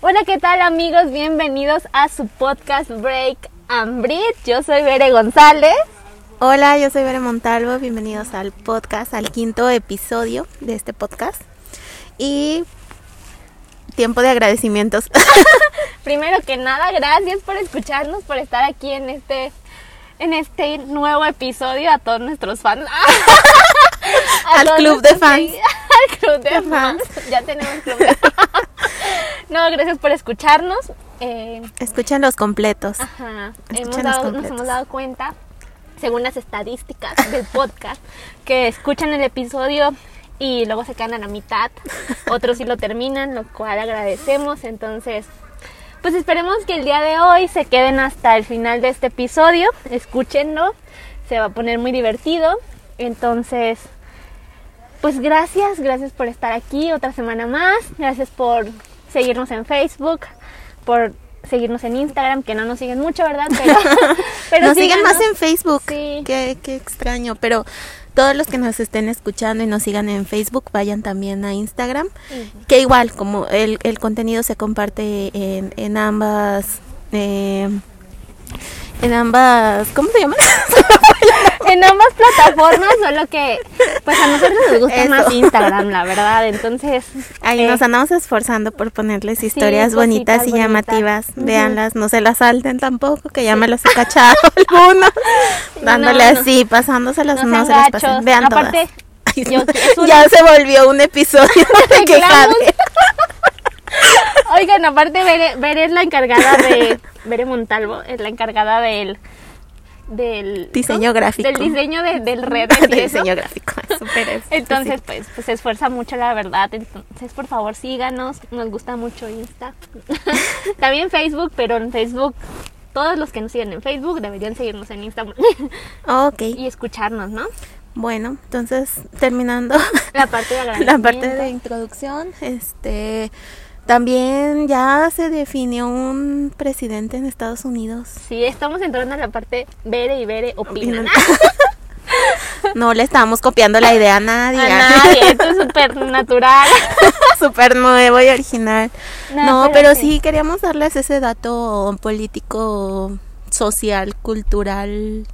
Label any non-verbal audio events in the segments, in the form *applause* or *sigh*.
Hola, ¿qué tal amigos? Bienvenidos a su podcast Break and Breathe. Yo soy Bere González. Hola, yo soy Bere Montalvo. Bienvenidos al podcast, al quinto episodio de este podcast. Y tiempo de agradecimientos. *laughs* Primero que nada, gracias por escucharnos, por estar aquí en este en este nuevo episodio a todos nuestros fans. *laughs* A *laughs* al club de fans. Al club de fans. Ya tenemos club de *laughs* No, gracias por escucharnos. Eh, Escuchen los completos. Ajá. Hemos dado- nos hemos dado cuenta, según las estadísticas del podcast, que escuchan el episodio y luego se quedan a la mitad. Otros sí lo terminan, lo cual agradecemos. Entonces, pues esperemos que el día de hoy se queden hasta el final de este episodio. Escúchenlo. Se va a poner muy divertido. Entonces, pues gracias, gracias por estar aquí otra semana más. Gracias por seguirnos en Facebook, por seguirnos en Instagram, que no nos siguen mucho, ¿verdad? Pero, *laughs* pero nos siguen más en Facebook. Sí. Qué, qué extraño. Pero todos los que nos estén escuchando y nos sigan en Facebook, vayan también a Instagram. Que igual, como el, el contenido se comparte en, en ambas. eh, en ambas. ¿Cómo se llama? *laughs* *laughs* En ambas plataformas, solo que pues a nosotros nos gusta Eso. más Instagram, la verdad. Entonces, Ahí eh, nos andamos esforzando por ponerles historias bonitas y bonitas. llamativas. Ujú. Véanlas, no se las salten tampoco, que ya me los he cachado *laughs* algunos. Dándole no. así, pasándoselas, no no, se las pasen. Vean Aparte, todas. yo- es una- ya se volvió un episodio de quejade. Oigan, aparte Bere es la encargada de Bere Montalvo, es la encargada del del Diseño ¿no? gráfico. del diseño de, del *laughs* red de y eso. diseño gráfico. *laughs* Súper es- Entonces, pues, pues se esfuerza mucho, la verdad. Entonces, por favor, síganos. Nos gusta mucho Insta. *laughs* También Facebook, pero en Facebook, todos los que nos siguen en Facebook deberían seguirnos en Insta Ok, y escucharnos, ¿no? bueno, entonces terminando La parte de la parte de introducción, este también ya se definió un presidente en Estados Unidos. Sí, estamos entrando a la parte Bere y Bere opinan. *laughs* No le estábamos copiando la idea a nadie. A nadie, esto es súper natural. Súper *laughs* nuevo y original. No, No, pero pero, sí. sí. queríamos darles ese dato político, social, cultural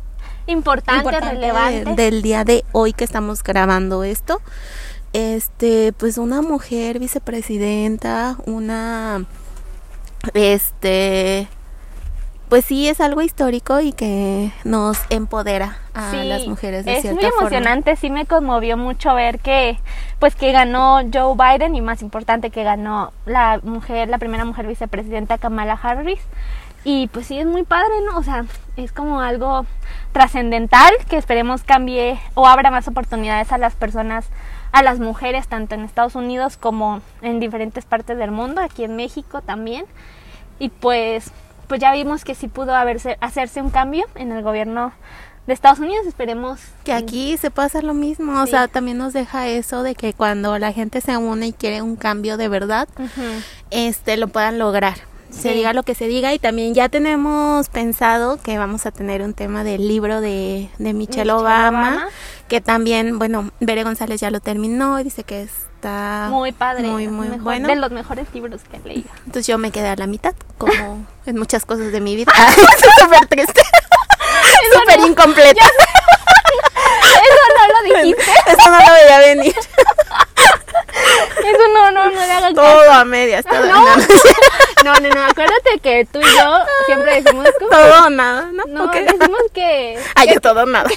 Importante, importante relevante. de- del día de hoy que estamos grabando esto. Este, pues una mujer vicepresidenta, una este pues sí es algo histórico y que nos empodera a Sí, las mujeres de es cierta muy forma. emocionante, sí me conmovió mucho ver que pues que ganó Joe Biden y más importante que ganó la mujer, la primera mujer vicepresidenta Kamala Harris. Y pues sí es muy padre, ¿no? O sea, es como algo trascendental que esperemos cambie o abra más oportunidades a las personas, a las mujeres tanto en Estados Unidos como en diferentes partes del mundo, aquí en México también. Y pues pues ya vimos que sí pudo haberse, hacerse un cambio en el gobierno de Estados Unidos. Esperemos Que aquí se puede hacer lo mismo, o sea, también nos deja eso de que cuando la gente se une y quiere un cambio de verdad, este lo puedan lograr. Se diga lo que se diga y también ya tenemos pensado que vamos a tener un tema del libro de, de Michelle, Michelle Obama, Obama. Que también, bueno, Bere González ya lo terminó y dice que está muy padre. muy, muy mejor- bueno. De los mejores libros que he leído. Entonces yo me quedé a la mitad, como *laughs* en muchas cosas de mi vida. *laughs* *laughs* Súper triste. Súper incompleto. *laughs* Eso no lo dijiste. Eso no lo veía venir. Eso no, no, no le hagas caso. Todo a medias. Todo, No. no, no, No, no, no. Acuérdate que tú y yo siempre decimos como- todo o nada, ¿no? No, decimos que, *laughs* Ay, yo todo o nada.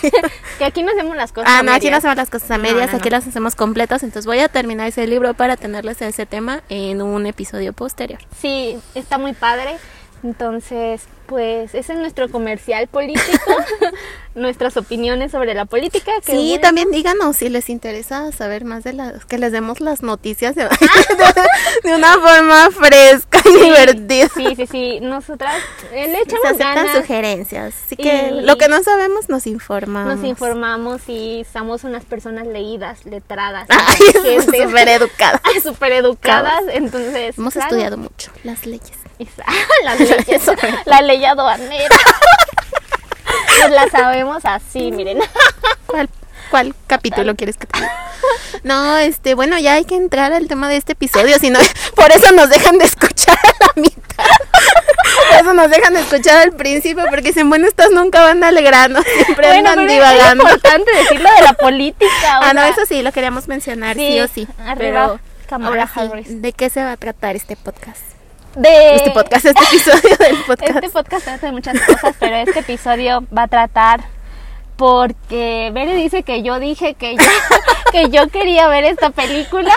que aquí no hacemos las cosas. Ah, a no, aquí no hacemos las cosas a No, medias, no, aquí no. las hacemos completas. Entonces voy a terminar ese libro para tenerles ese tema en un episodio posterior. Sí, está muy padre. Entonces, pues ese es nuestro comercial político, *laughs* nuestras opiniones sobre la política. que Sí, bueno, también díganos si les interesa saber más de las, que les demos las noticias de, *laughs* de una forma fresca y sí, divertida. Sí, sí, sí. Nosotras eh, le Se echamos aceptan ganas, sugerencias. Así que Y- lo que no sabemos nos informamos. nos informamos y somos unas personas leídas, letradas, súper educada. súper educadas. Entonces, Hemos claro, estudiado mucho las leyes. Esa- *laughs* las leyes, *laughs* la ley aduanera. *laughs* Nos la sabemos así, miren. ¿Cuál, cuál capítulo quieres que te diga? No, este, bueno, ya hay que entrar al tema de este episodio, si no, por eso nos dejan de escuchar a nos dejan escuchar al principio porque dicen, bueno, estas nunca van alegrando, siempre Bueno, andan pero es divagando. importante decirlo de la política. Ah, no, eso sí, lo queríamos mencionar, sí, Sí, o sí. arriba, Pero ahora sí. ¿de qué se va a tratar este podcast? De Este podcast, este episodio del *laughs* podcast. Este podcast trata de muchas cosas, pero este episodio va a tratar porque Bere dice que yo dije que yo, *laughs* que yo quería ver esta película.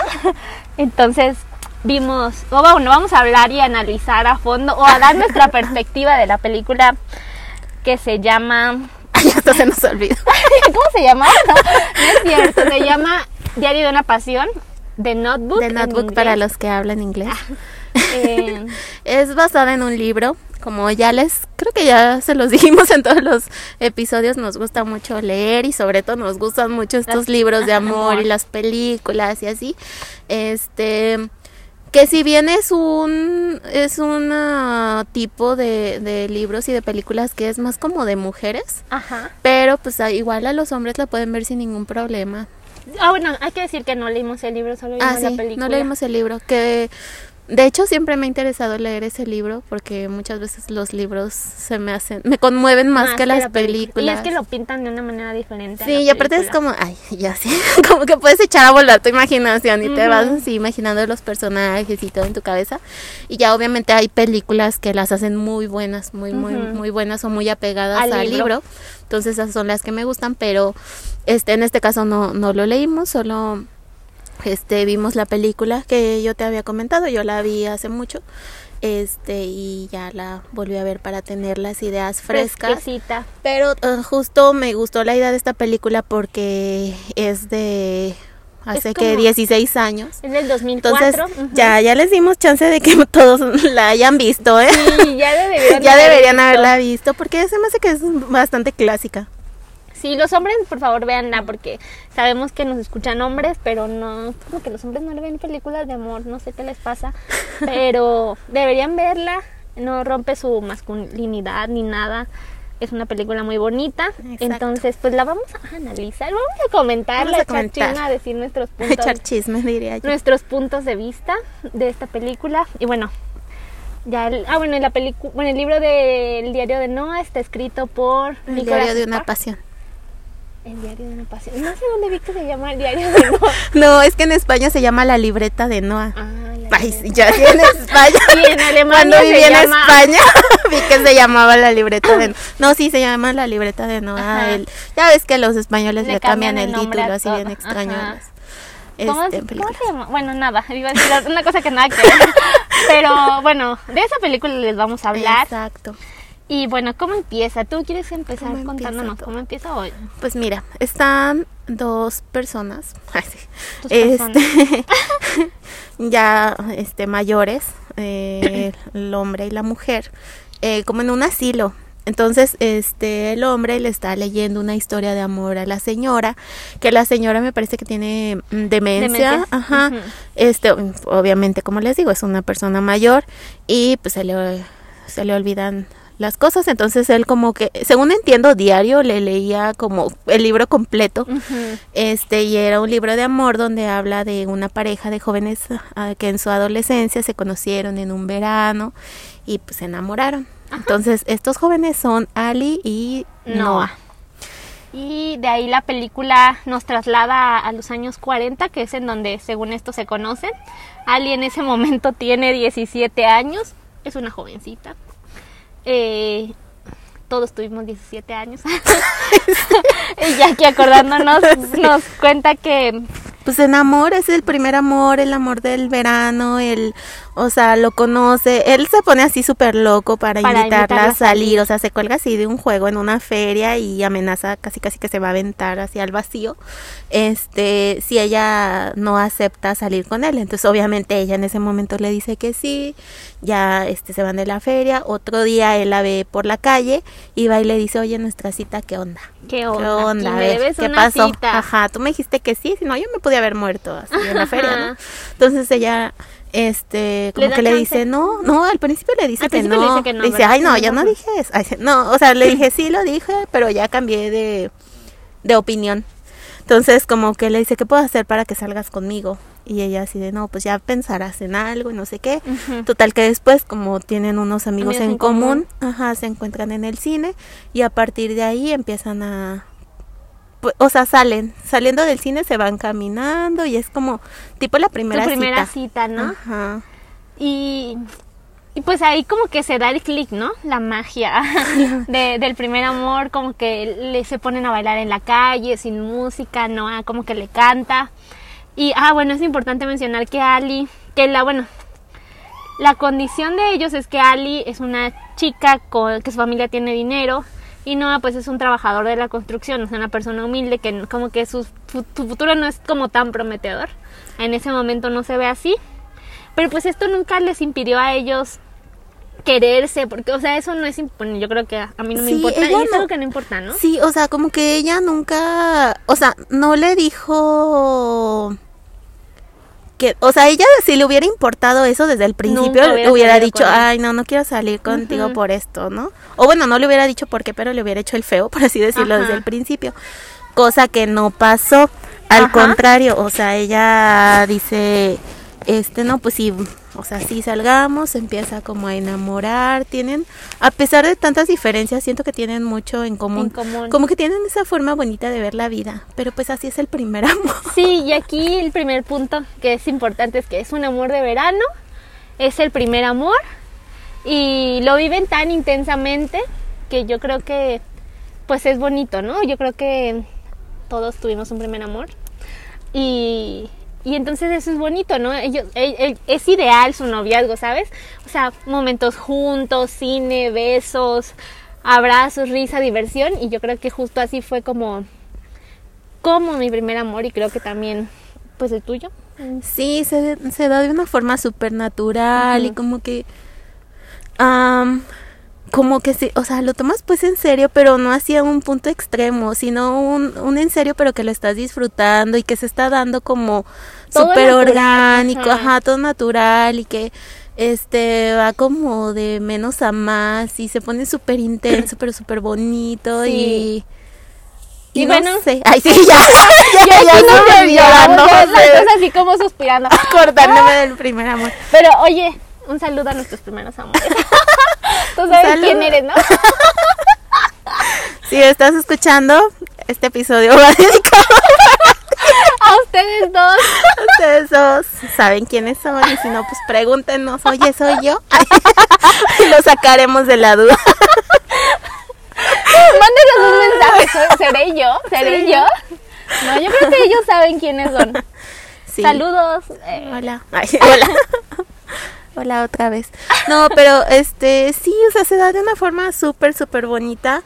Entonces vimos, o bueno, vamos a hablar y analizar a fondo o a dar nuestra perspectiva de la película que se llama *laughs* Ay, hasta se nos olvidó. ¿Cómo se llama? No, no es cierto, se llama Diario de una pasión, The Notebook. De Notebook para los que hablan inglés. *laughs* Eh, Es basada en un libro, como ya les, creo que ya se los *laughs* dijimos en todos los episodios, nos gusta mucho leer y sobre todo nos gustan mucho estos libros de *laughs* amor y las películas y así. Este, que si bien es un, es un ah, tipo de, de libros y de películas que es más como de mujeres, ajá. pero pues ah, igual a los hombres la pueden ver sin ningún problema. Ah, bueno, hay que decir que no leímos el libro, solo vimos Ah, la sí, película. no leímos el libro, que de hecho siempre me ha interesado leer ese libro porque muchas veces los libros se me hacen, me conmueven más, que, las la película. películas. Y es que lo pintan de una manera diferente. a Sí, la y aparte es como, ay, ya sé, *laughs* como que puedes echar a volar tu imaginación y te vas así imaginando los personajes y todo en tu cabeza. Y ya obviamente hay películas que las hacen muy buenas, muy, muy, muy buenas o muy apegadas Al al, libro. libro. Entonces esas son las que me gustan, pero este en este caso no, no lo leímos, solo este vimos la película que yo te había comentado, yo la vi hace mucho. Este, y ya la volví a ver para tener las ideas frescas. Fresquecita. Pero eh, justo me gustó la idea de esta película porque es de hace que como- 16 años. Es del Entonces 2004. ujú. ya ya les dimos chance de que *laughs* todos la hayan visto, ¿eh? Sí, ya *laughs* ya haber deberían visto. haberla visto porque se me hace que es bastante clásica. Sí, los hombres, por favor, véanla porque sabemos que nos escuchan hombres, pero no, como que los hombres no le ven películas de amor, no sé qué les pasa, *laughs* pero deberían verla, no rompe su masculinidad ni nada. Es una película muy bonita, Exacto. entonces pues la vamos a analizar, vamos a comentarla, Vamos a comentar. decir nuestros *laughs* puntos, Echar chismes diría yo. nuestros puntos de vista de esta película y bueno, ya el, ah bueno, la película, bueno, el libro del diario de Noah está escrito por El diario de una pasión. El diario de una pasión. No sé dónde vi que se llama el diario de Noah. *laughs* No, es que en España se llama la libreta de Noah. Ah, la Ay, *laughs* sí, ya sí, en España. Y en Alemania Cuando viví en llama- España, *laughs* vi que se llamaba la libreta de No, sí, se llama la libreta de Noah. El- ya ves que los españoles Le le, cambian, el título así bien extraño. Ajá. a las, ¿Cómo, este, se- cómo se llama? Bueno, nada, iba a decir una cosa que nada que ver. Pero bueno, de esa película les vamos a hablar. Exacto. Y bueno, ¿cómo empieza? ¿Tú quieres empezar ¿Cómo empieza contándonos cómo empieza hoy? Pues mira, están dos personas, *laughs* este, *laughs* ya este, mayores, eh, el hombre y la mujer, eh, como en un asilo. Entonces, este, el hombre le está leyendo una historia de amor a la señora, que la señora me parece que tiene mm, demencia, ajá, este, obviamente, como les digo, es una persona mayor y pues se le, se le olvidan las cosas, entonces él como que, según entiendo, diario le leía como el libro completo, este, y era un libro de amor donde habla de una pareja de jóvenes ah, que en su adolescencia se conocieron en un verano y pues se enamoraron. Entonces, estos jóvenes son Ali y Noah. Noah. Y de ahí la película nos traslada a los años 40, que es en donde según esto se conocen. Ali en ese momento *laughs* tiene 17 años, es una jovencita. Eh, todos tuvimos 17 años. *laughs* *laughs* y ya aquí acordándonos *laughs* nos cuenta que Pues se enamora, es el primer amor, el amor del verano, el, o sea, lo conoce, él se pone así súper loco para, Para invitarla invitarla a salir. o sea, se cuelga así de un juego en una feria y amenaza casi casi que se va a aventar hacia el vacío, este, si ella no acepta salir con él, entonces obviamente ella en ese momento le dice que sí, ya, este, se van de la feria, otro día él la ve por la calle y va y le dice, oye, nuestra cita, ¿qué onda? qué onda, ¿Qué onda? ¿qué pasó? cita. Ajá, tú me dijiste que sí, si no yo me podía haber muerto así en la feria, ¿no? Entonces ella este como que le chance. dice, "No, no, al principio le dice Al que no." le dice que no, dice, ¿verdad? "Ay, no, yo no dije eso." Ay, no, o sea, le dije, *laughs* "Sí lo dije, pero ya cambié de de opinión." Entonces como que le dice, ¿qué puedo hacer para que salgas conmigo? Y ella así de, no, pues ya pensarás en algo y no sé qué. Total que después, como tienen unos amigos, Amigos en, en común, común. ajá, se encuentran en el cine y a partir de ahí empiezan a... pu- O sea, salen, saliendo del cine se van caminando y es como tipo la primera, primera cita. cita, ¿no? Ajá. Y, y pues ahí como que se da el clic, ¿no? La magia *laughs* de- del primer amor, como que le se ponen a bailar en la calle, sin música, ¿no? Ah, como que le canta. Y, ah, bueno, es importante mencionar que Ali, que la, bueno, la condición de ellos es que Ali es una chica con, que su familia tiene dinero y Noah pues es un trabajador de la construcción, o sea, una persona humilde que como que su, su futuro no es como tan prometedor. En ese momento no se ve así. Pero pues esto nunca les impidió a ellos quererse, porque, o sea, eso no es, imp- bueno, yo creo que a, mí no me Sí, importa, y es no- algo que no importa, ¿no? Sí, o sea, como que ella nunca, o sea, no le dijo que, o sea, ella si le hubiera importado eso desde el principio, Nunca hubiera dicho, ay, no, no quiero salir contigo por esto, ¿no? O bueno, no le hubiera dicho por qué, pero le hubiera hecho el feo, *laughs* por así decirlo, Ajá. desde el principio. Cosa que no pasó. Al Ajá. contrario, o sea, ella dice, este, no, pues sí, o sea, sí salgamos, empieza como a enamorar, tienen, a pesar de tantas diferencias, siento que tienen mucho en común. En común. Como que tienen esa forma bonita de ver la vida, pero pues así es el primer *laughs* amor. Sí, y aquí el primer punto que es importante es que es un amor de verano, es el primer amor y lo viven tan intensamente que yo creo que pues es bonito, ¿no? Yo creo que todos tuvimos un primer amor y, y entonces eso es bonito, ¿no? Ellos, el- el- es ideal su noviazgo, ¿sabes? O sea, momentos juntos, cine, besos, abrazos, risa, diversión y yo creo que justo así fue como como mi primer amor y creo que también pues el tuyo. Sí, se, se da de una forma súper natural y como que... am, como que sí, o sea, lo tomas pues en serio, pero no hacia un punto extremo, sino un, un en serio, pero que lo estás disfrutando y que se está dando como súper orgánico, ajá. ajá, todo natural y que este va como de menos a más y se pone súper intenso, pero súper bonito Sí. y... Y no bueno. sé. Ay, sí, ya. ya, ya, *laughs* Sí, no me llorando. ya así como suspirando. *laughs* Acordándome *laughs* del primer amor. Pero oye, un saludo a nuestros primeros amores. *laughs* Tú sabes quién eres, ¿no? *laughs* Si estás escuchando, este episodio va *laughs* dedicado A ustedes dos. a ustedes dos. Saben quiénes son y si no, pues pregúntenos, oye, ¿soy yo? y lo sacaremos de la duda. Mándenos un mensaje. ¿soy- ¿Seré yo? ¿Seré yo? No, yo creo que ellos saben quiénes son. Sí. Saludos. eh, Hola. Ay, hola. Hola otra vez. No, pero *laughs* este sí, o sea, se da de una forma súper, súper bonita.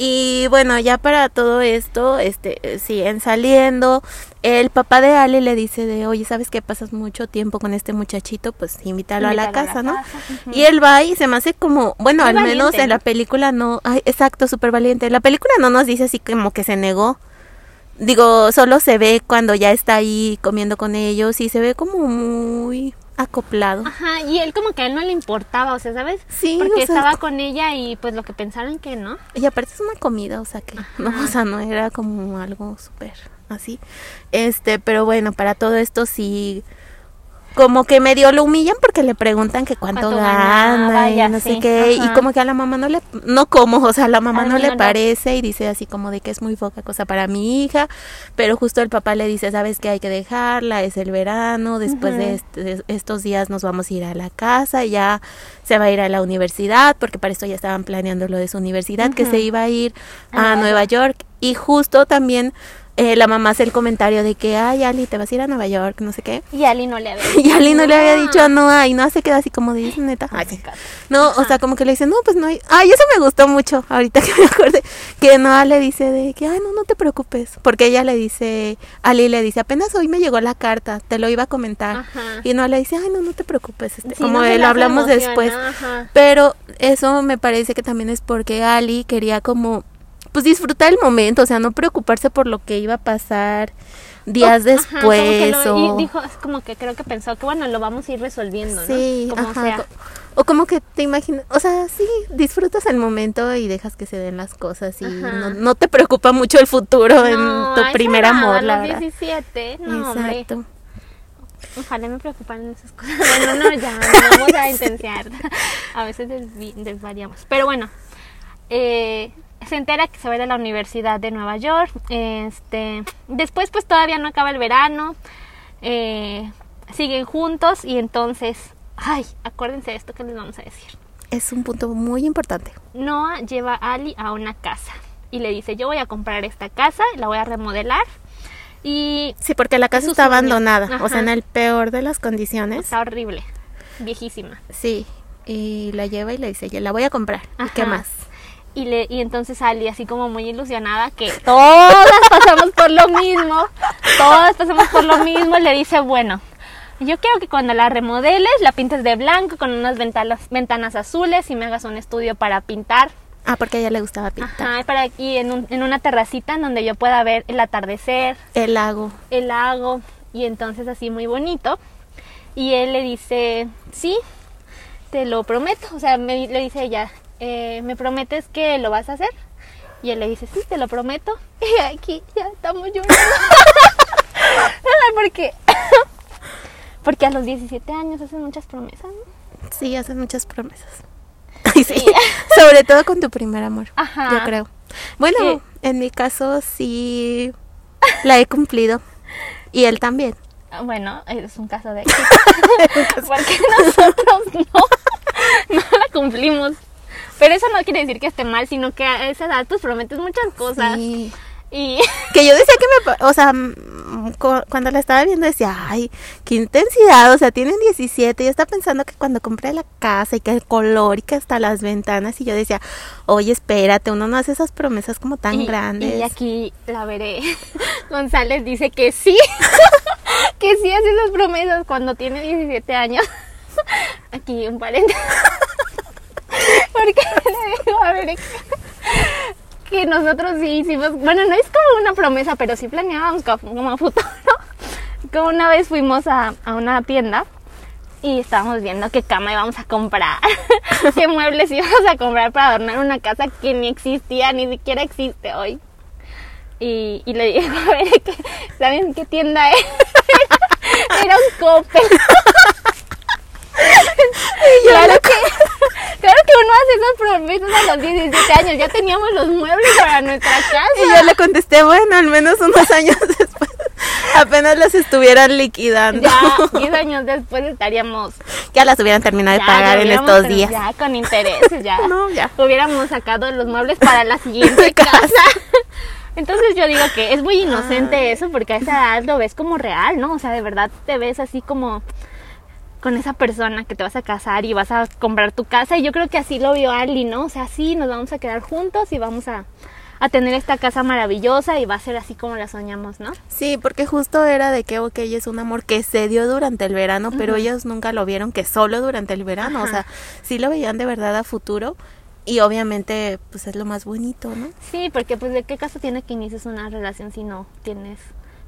Y bueno, ya para todo esto, este, eh, siguen saliendo. El papá de Ale le dice de, oye, ¿sabes que pasas mucho tiempo con este muchachito? Pues invítalo, a la Invítalo a la casa, ¿no? casa. Y él va y se me hace como, bueno, Muy al menos en la película no, ay, exacto, súper valiente. En la película no nos dice así como que se negó. Digo, solo se ve cuando ya está ahí comiendo con ellos y se ve como muy acoplado. Ajá, y él como que a él no le importaba, o sea, ¿sabes? Sí, Porque o sea, estaba con ella y pues lo que pensaron que no. Y aparte es una comida, o sea que, no, o sea, no era como algo súper así. Este, pero bueno, para todo esto sí, como que medio lo humillan porque le preguntan que cuánto, Cuánto gana ganaba, y no sé sé, qué. Y como que a la mamá no le, no como, o sea, a la mamá no le no. parece y dice así como de que es muy poca cosa para mi hija. Pero justo el papá le dice, sabes que hay que dejarla, es el verano, después de, este- de estos días nos vamos a ir a la casa ya se va a ir a la universidad, porque para esto ya estaban planeando lo de su universidad, que se iba a ir A a Nueva York. Y justo también eh, la mamá hace el comentario de que, ay, Ali, te vas a ir a Nueva York, no sé qué. Y Ali no le había *laughs* Y Ali no le había Ah. dicho a Noah y Noah se queda así como de, "¿Es neta. Ay, sí. No, o sea, como que le dice, no, pues no hay. Ay, eso me gustó mucho, ahorita *laughs* que me acordé, que Noah le dice de que, ay, no, no te preocupes. Porque ella le dice, Ali le dice, apenas hoy me llegó la carta, te lo iba a comentar. Ajá. Y Noah le dice, ay, no, no te preocupes, este, Sí, como no lo hablamos después. Ajá. Pero eso me parece que también es porque Ali quería como, pues disfrutar el momento, o sea, no preocuparse por lo que iba a pasar días Ajá, como que después. lo- o... y dijo, es como que creo que pensó que bueno, lo vamos a ir resolviendo, Sí, ¿no? Como ajá, sea. co- O como que te imaginas, o sea, sí, disfrutas el momento y dejas que se den las cosas y no, no te preocupa mucho el futuro en tu primer amor, la los verdad. 17, no, hombre. Exacto. Ojalá me preocuparan esas cosas. Bueno, no, ya, no vamos a intensiar. *laughs* A veces desvi- desvariamos. Pero bueno, eh, se entera que se va a ir a la Universidad de Nueva York. Este, después, pues todavía no acaba el verano. eh, siguen juntos y entonces, ay, acuérdense de esto que les vamos a decir. Es un punto muy importante. Noah lleva a Ali a una casa y le dice, yo voy a comprar esta casa, la voy a remodelar y Sí, porque la casa está sueño. abandonada, o sea, en el peor de las condiciones. está horrible, viejísima. Sí, y la lleva y le dice, yo la voy a comprar. ¿Y qué más? Y, le, y entonces Ali así como muy ilusionada que *laughs* todas pasamos por lo mismo, todas pasamos por lo mismo, le dice, bueno, yo quiero que cuando la remodeles la pintes de blanco con unas ventanas, ventanas azules y me hagas un estudio para pintar. Ah, porque a ella le gustaba pintar. Ajá, para aquí en, un- en una terracita en donde yo pueda ver el atardecer, El lago. el lago y entonces así muy bonito. Y él le dice, sí, te lo prometo. O sea, me, le dice ella, eh, ¿me prometes que lo vas a hacer? Y él le dice, sí, te lo prometo. *laughs* Y aquí ya estamos llorando. *laughs* Porque, *coughs* porque a los 17 años hacen muchas promesas. ¿no? Sí, haces muchas promesas. *laughs* Sí. Sí. Sobre todo con tu primer amor. Ajá. Yo creo. Bueno, en mi caso sí la he cumplido. Y él también. Bueno, es un caso de éxito. Porque nosotros no, no la cumplimos. Pero eso no quiere decir que esté mal, sino que a esa edad pues prometes muchas cosas. Sí. Y *laughs* Que yo decía que me... O sea, cu- cuando la estaba viendo decía, ay, qué intensidad. O sea, tienen 17. Yo estaba pensando que cuando compré la casa y que el color y que hasta las ventanas. Y yo decía, oye, espérate, uno no hace esas promesas como tan y- grandes. Y aquí la veré. *laughs* González dice que sí, *laughs* que sí hace esas promesas cuando tiene 17 años. Aquí un paréntesis. Porque le digo a ver que, nosotros sí hicimos, bueno, no es como una promesa, pero sí planeábamos co- como a futuro. Como una vez fuimos a, a una tienda y estábamos viendo qué cama íbamos a comprar, *laughs* qué muebles íbamos a comprar para adornar una casa que ni existía, ni siquiera existe hoy. Y, le digo *laughs* a ver, que, ¿saben qué tienda es? *laughs* Era un claro que, claro que uno hace esas promesas a los 17 años, ya teníamos los muebles para nuestra casa. Y yo le contesté, bueno, al menos unos años después, apenas las estuvieran liquidando. Ya 10 años después estaríamos Ya las hubieran terminado de pagar en estos días. Ya, con intereses, ya. *laughs* No, ya. Hubiéramos sacado los muebles para la siguiente casa. Entonces yo digo que es muy inocente eso porque a esa edad lo ves como real, ¿no? O sea, de verdad te ves así como con esa persona que te vas a casar y vas a comprar tu casa. Y yo creo que así lo vio Ali, ¿no? O sea, sí, nos vamos a quedar juntos y vamos a, a tener esta casa maravillosa y va a ser así como la soñamos, ¿no? Sí, porque justo era de que, ok, es un amor que se dio durante el verano, pero ellos nunca lo vieron que solo durante el verano, o sea, sí lo veían de verdad a futuro y obviamente pues es lo más bonito, ¿no? Sí, porque pues de qué caso tiene que inicies una relación si no tienes,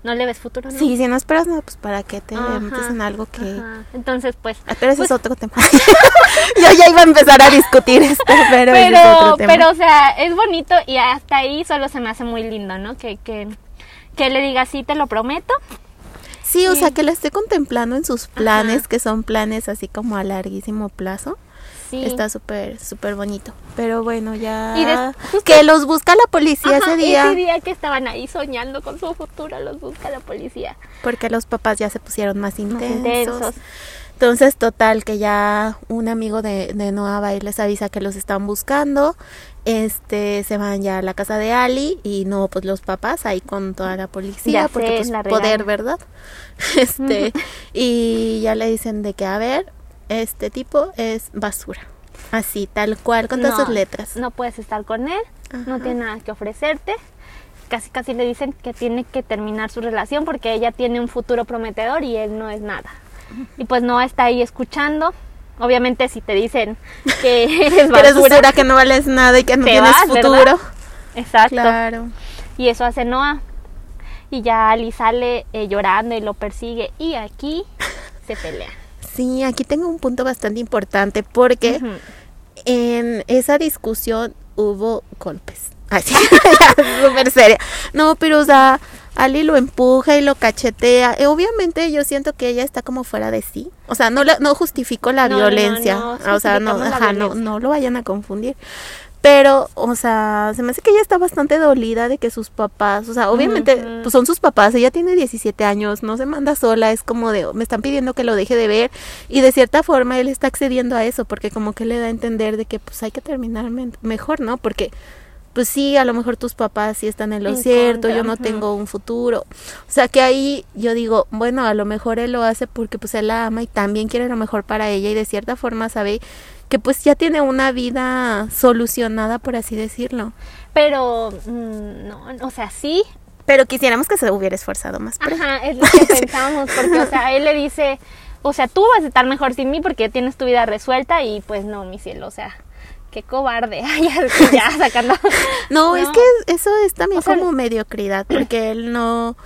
no le ves futuro, ¿no? Sí, si no esperas nada, pues para qué te Ajá, metes en algo que... ajá. Entonces, pues. Ah, Pero ese pues, es otro tema. *laughs* Yo ya iba a empezar a discutir esto, pero, ese es pero, otro tema. pero, o sea, es bonito y hasta ahí solo se me hace muy lindo, ¿no? Que, que, que le diga, sí, te lo prometo. Sí, o sea, que la esté contemplando en sus planes, Ajá. que son planes así como a larguísimo plazo. Sí. Está súper, súper bonito. Pero bueno, ya... Y des- justo- Que los busca la policía Ajá, ese día. ese día que estaban ahí soñando con su futuro, los busca la policía. Porque los papás ya se pusieron más Más intensos. intensos. Entonces, total, que ya un amigo de, de Noah va y les avisa que los están buscando. Este, se van ya a la casa de Ali y no, pues los papás ahí con toda la policía, Ya porque sé, pues la poder. ¿verdad? *laughs* Este, *laughs* y ya le dicen de que, a ver, este tipo es basura. Así, tal cual, con todas No, sus letras. No puedes estar con él, no tiene nada que ofrecerte. Casi, casi le dicen que tiene que terminar su relación porque ella tiene un futuro prometedor y él no es nada. Y pues no está ahí escuchando. Obviamente si te dicen que *laughs* eres Que eres basura, basura, que no vales nada y que no tienes vas, ¿verdad? futuro. exacto. Claro. Y eso hace Noah. Y ya Ali sale eh, llorando y lo persigue. Y aquí se pelean. Sí, aquí tengo un punto bastante importante porque en esa discusión hubo golpes. *laughs* Así, *laughs* súper seria. No, pero o sea, Ali lo empuja y lo cachetea. Eh, obviamente yo siento que ella está como fuera de sí. O sea, no, la- no justifico la No, violencia. no o sea, no, ajá, no, no lo vayan a confundir. Pero, o sea, se me hace que ella está bastante dolida de que sus papás, o sea, obviamente pues son sus papás, ella tiene 17 años, no se manda sola, es como de, me están pidiendo que lo deje de ver y de cierta forma él está accediendo a eso porque como que le da a entender de que pues hay que terminar mejor, ¿no? Porque pues sí, a lo mejor tus papás sí están en lo En cierto, contra, yo no tengo un futuro. O sea que ahí yo digo, bueno, a lo mejor él lo hace porque pues él la ama y también quiere lo mejor para ella y de cierta forma sabe que pues ya tiene una vida solucionada, por así decirlo. Pero, mm, no, o sea, sí. Pero quisiéramos que se hubiera esforzado más por. Ajá, es lo *laughs* que pensamos, porque, o sea, él le dice, o sea, tú vas a estar mejor sin mí porque tienes tu vida resuelta y pues no, mi cielo, o sea, qué cobarde. *laughs* ya, ya sacando. *laughs* No, es que eso es también O sea, como mediocridad, porque *clears throat* él no,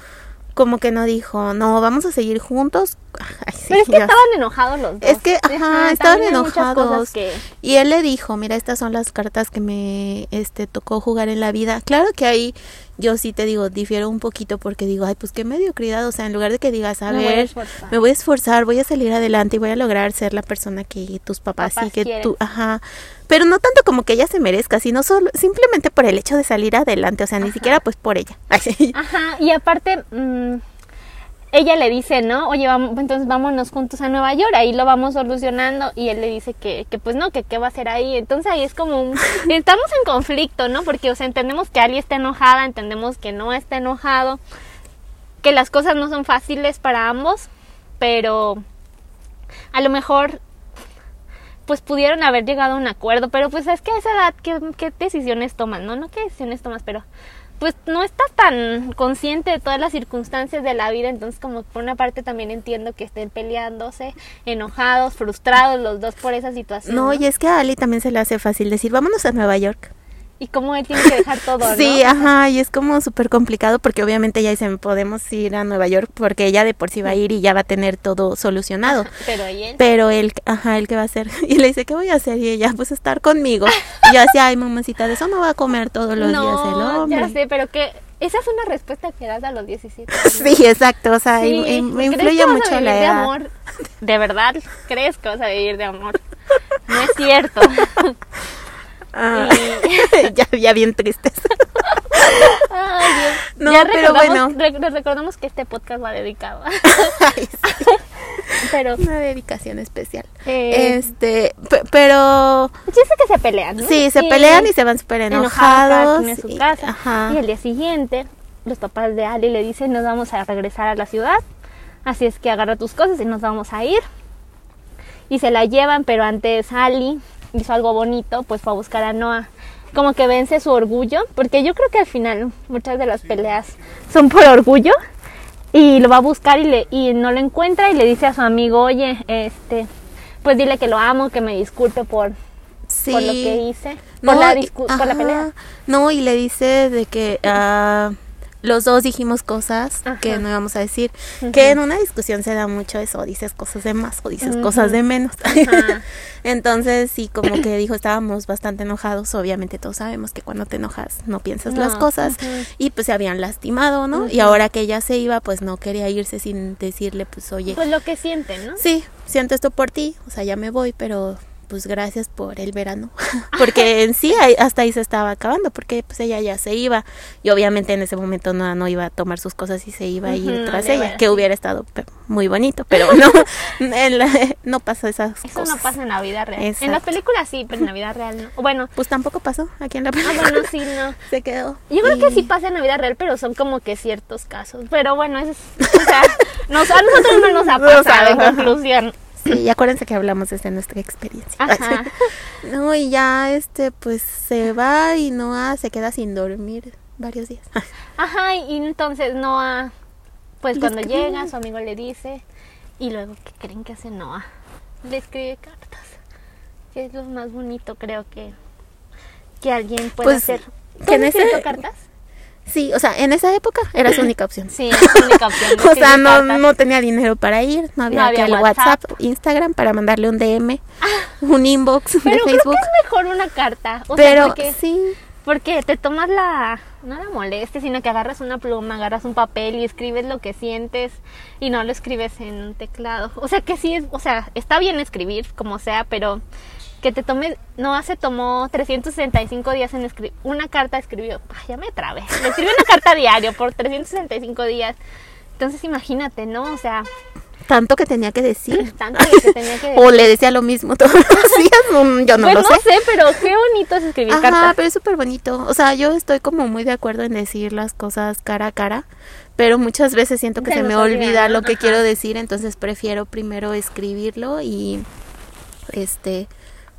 como que no dijo, no, vamos a seguir juntos. *laughs* Ay, sí, Pero es que ya estaban enojados los dos. Es que, ajá, estaban enojados. que- Y él le dijo, mira, estas son las cartas que me este, tocó jugar en la vida. Claro que ahí yo sí te digo, difiero un poquito porque digo, ay, pues qué mediocridad. O sea, en lugar de que digas, a Me voy a ver, me voy a esforzar, voy a salir adelante y voy a lograr ser la persona que tus papás, Papás y que quieren. tú, ajá. Pero no tanto como que ella se merezca, sino solo, simplemente por el hecho de salir adelante. O sea, ni Ajá. siquiera pues por ella. *laughs* Ajá, y aparte, mm, ella le dice, ¿no? Oye, vamos, entonces vámonos juntos a Nueva York, ahí lo vamos solucionando. Y él le dice que, que pues no, que qué va a hacer ahí. Entonces ahí es como un... *laughs* Estamos en conflicto, ¿no? Porque, o sea, entendemos que Ali está enojada, entendemos que no está enojado, que las cosas no son fáciles para ambos, pero a lo mejor pues pudieron haber llegado a un acuerdo, pero pues es que a esa edad, ¿qué, qué decisiones toman? No, no qué decisiones tomas, pero pues no estás tan consciente de todas las circunstancias de la vida, entonces como por una parte también entiendo que estén peleándose, enojados, frustrados los dos por esa situación. no, y es que a Ali también se le hace fácil decir, vámonos a Nueva York. Y cómo él tiene que dejar todo, ¿no? Sí, ajá, y es como súper complicado porque obviamente ya dicen, podemos ir a Nueva York porque ella de por sí va a ir y ya va a tener todo solucionado. Pero ¿y él? Pero él, ajá, él qué va a hacer. *laughs* Y le dice, ¿qué voy a hacer? Y ella, pues estar conmigo. Y yo así, ay, mamacita, de eso no va a comer todos los días el hombre. ya sé, pero que esa es una respuesta que das a los 17. *laughs* Sí, exacto, o sea, Sí, in- in- me ¿crees influye que vas a mucho vivir la de edad. amor? ¿De verdad crees que vas a vivir de amor? *laughs* No es cierto. Ah, Y- *laughs* ya, ya bien tristes. Ay, Dios. No, ya pero bueno. re- recordamos que este podcast va dedicado. *laughs* Ay, sí, *laughs* Pero una dedicación especial. Eh. Este, pe- pero sí sé que se pelean, ¿no? sí, se pelean y se van súper enojados, en su y- casa. ajá. Y al día siguiente, los papás de Ali le dicen, nos vamos a regresar a la ciudad. Así es que agarra tus cosas y nos vamos a ir. Y se la llevan, pero antes Ali hizo algo bonito, pues fue a buscar a Noah. Como que vence su orgullo, porque yo creo que al final muchas de las peleas son por orgullo. Y lo va a buscar y, le, y no lo encuentra y le dice a su amigo, oye, este, pues dile que lo amo, que me disculpe por, Sí. por lo que hice, por, No, la, y- discu- por la pelea. No, y le dice de que ah, los dos dijimos cosas que no íbamos a decir. Que en una discusión se da mucho eso, dices cosas de más o dices cosas de menos. *laughs* Entonces, sí, como que dijo, estábamos bastante enojados. Obviamente todos sabemos que cuando te enojas no piensas las cosas. Y pues se habían lastimado, ¿no? Y ahora que ella se iba, pues no quería irse sin decirle, pues oye, Pues lo que sienten, ¿no? sí, siento esto por ti, o sea, ya me voy, pero pues gracias por el verano. *laughs* porque *laughs* en sí hasta ahí se estaba acabando, porque pues ella ya se iba. Y obviamente en ese momento no, no iba a tomar sus cosas y se iba a ir tras ella, que hubiera estado muy bonito, pero no, *laughs* en la- no pasó esas Eso cosas. no pasa en la vida real. En las películas sí, pero en la vida real no. Bueno, Pues tampoco pasó aquí en la ah, película. bueno, sí, no. Se quedó. Yo creo que sí pasa en la vida real, pero son como que ciertos casos. Pero bueno, eso es, o sea, nos, a nosotros no nos ha pasado en conclusión. Sí, y acuérdense que hablamos desde nuestra experiencia. Ajá. *laughs* No, y ya este pues se va y Noah se queda sin dormir varios días. *laughs* Ajá, y entonces Noah, pues cuando llega, su amigo le dice, y luego, ¿qué creen que hace Noah? Le escribe cartas. Que es lo más bonito, creo que, que alguien puede Pues, hacer. que ¿Tú en has ese- escrito cartas? Sí, o sea, en esa época era su única opción. Sí, es la única opción. *laughs* O sea, no, no tenía dinero para ir, no había, No había que el WhatsApp. WhatsApp, Instagram para mandarle un DM, un inbox Pero de creo Facebook. que es mejor una carta. O sea, Pero porque, sí, porque te tomas la. No la molestes, sino que agarras una pluma, agarras un papel y escribes lo que sientes y no lo escribes en un teclado. O sea, que sí es. O sea, está bien escribir, como sea, pero que te tome. No se tomó 365 días en escribir. Una carta escribió. Ay, ya me trabé. Le escribió una carta diario por 365 días. Entonces, imagínate, ¿no? O sea, tanto que tenía que decir. *clears throat* tanto que tenía que *laughs* O le decía lo mismo todos los días, yo no pues lo no sé. sé, pero qué bonito es escribir Ajá, cartas. pero es súper bonito. O sea, yo estoy como muy de acuerdo en decir las cosas cara a cara, pero muchas veces siento que Se me olvida, lo que quiero decir, entonces prefiero primero escribirlo y este,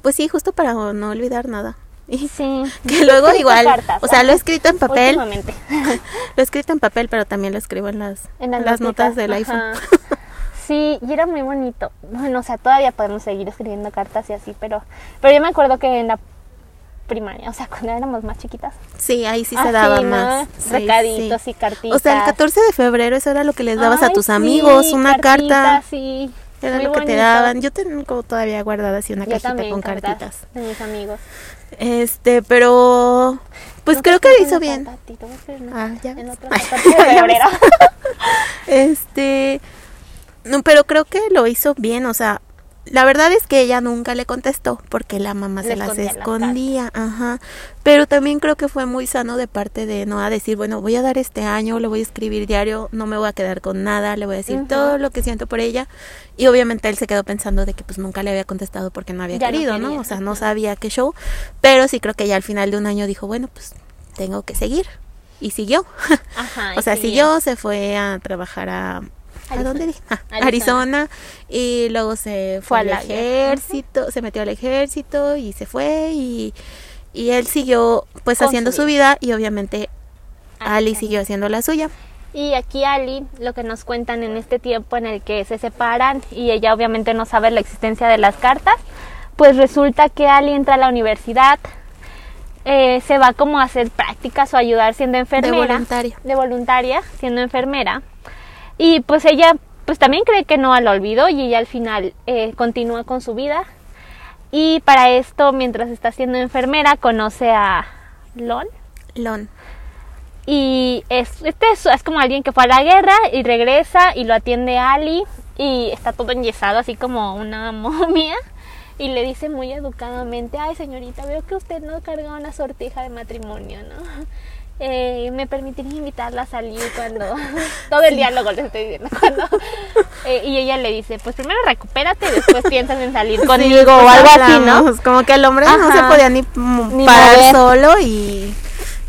pues sí, justo para no olvidar nada. Y Sí. *laughs* que luego igual, cartas, o sea, lo he escrito en papel, *laughs* lo he escrito en papel, pero también lo escribo en las, En las, las notas del ajá. iPhone. *laughs* Sí, y era muy bonito. Bueno, o sea, todavía podemos seguir escribiendo cartas y así, pero, pero yo me acuerdo que en la primaria, o sea, cuando éramos más chiquitas, Sí, ahí sí se así, daba más. Sí, recaditos sí. y cartitas. O sea, el 14 de febrero eso era lo que les dabas a tus amigos, una cartitas, carta. Sí, Era muy lo que te daban. Yo tengo todavía guardada así una Yo cajita con cartitas. de mis amigos. Este, pero pues No creo que lo hizo bien. Ah, ya En otro *laughs* Ay, 14 de ya. *laughs* Este, no, pero creo que lo hizo bien, o sea, la verdad es que ella nunca le contestó porque la mamá Le se las escondía ajá. Pero también creo que fue muy sano de parte de no a decir, bueno, voy a dar este año, le voy a escribir diario, no me voy a quedar con nada, le voy a decir todo lo que siento por ella. Y obviamente él se quedó pensando de que pues nunca le había contestado porque no había Ya querido, ¿no? quería, O sea, no sabía qué show, pero sí creo que ya al final de un año dijo, bueno, pues tengo que seguir. Y siguió. Ajá, *laughs* o sea, siguió. siguió, se fue a trabajar a ¿A Arizona. dónde? Ah, Arizona. Arizona. Y luego se Fue al guerra. ejército, se metió al ejército y se fue y, y él siguió pues Con haciendo su vida y obviamente Ali siguió haciendo la suya. Y aquí Ali, lo que nos cuentan en este tiempo en el que se separan y ella obviamente no sabe la existencia de las cartas, pues resulta que Ali entra a la universidad, eh, se va como a hacer prácticas o ayudar siendo enfermera. voluntaria. De voluntaria, siendo enfermera. Y pues ella pues también cree que no la olvidó y ella al final eh, continúa con su vida. Y para esto, mientras está siendo enfermera, conoce a Lon. Lon. Y es, este es, es como alguien que fue a la guerra y regresa y lo atiende Ali y está todo enyesado así como una *laughs* momia y le dice muy educadamente, ay señorita, veo que usted no carga una sortija de matrimonio, ¿no? Eh, me permitiría invitarla a salir cuando *laughs* todo el diálogo le estoy diciendo cuando *laughs* eh, y ella le dice pues primero recupérate y después *laughs* piensas en salir Sí, conmigo o pues algo así no Como que el hombre no se podía ni, Ni parar mover. solo y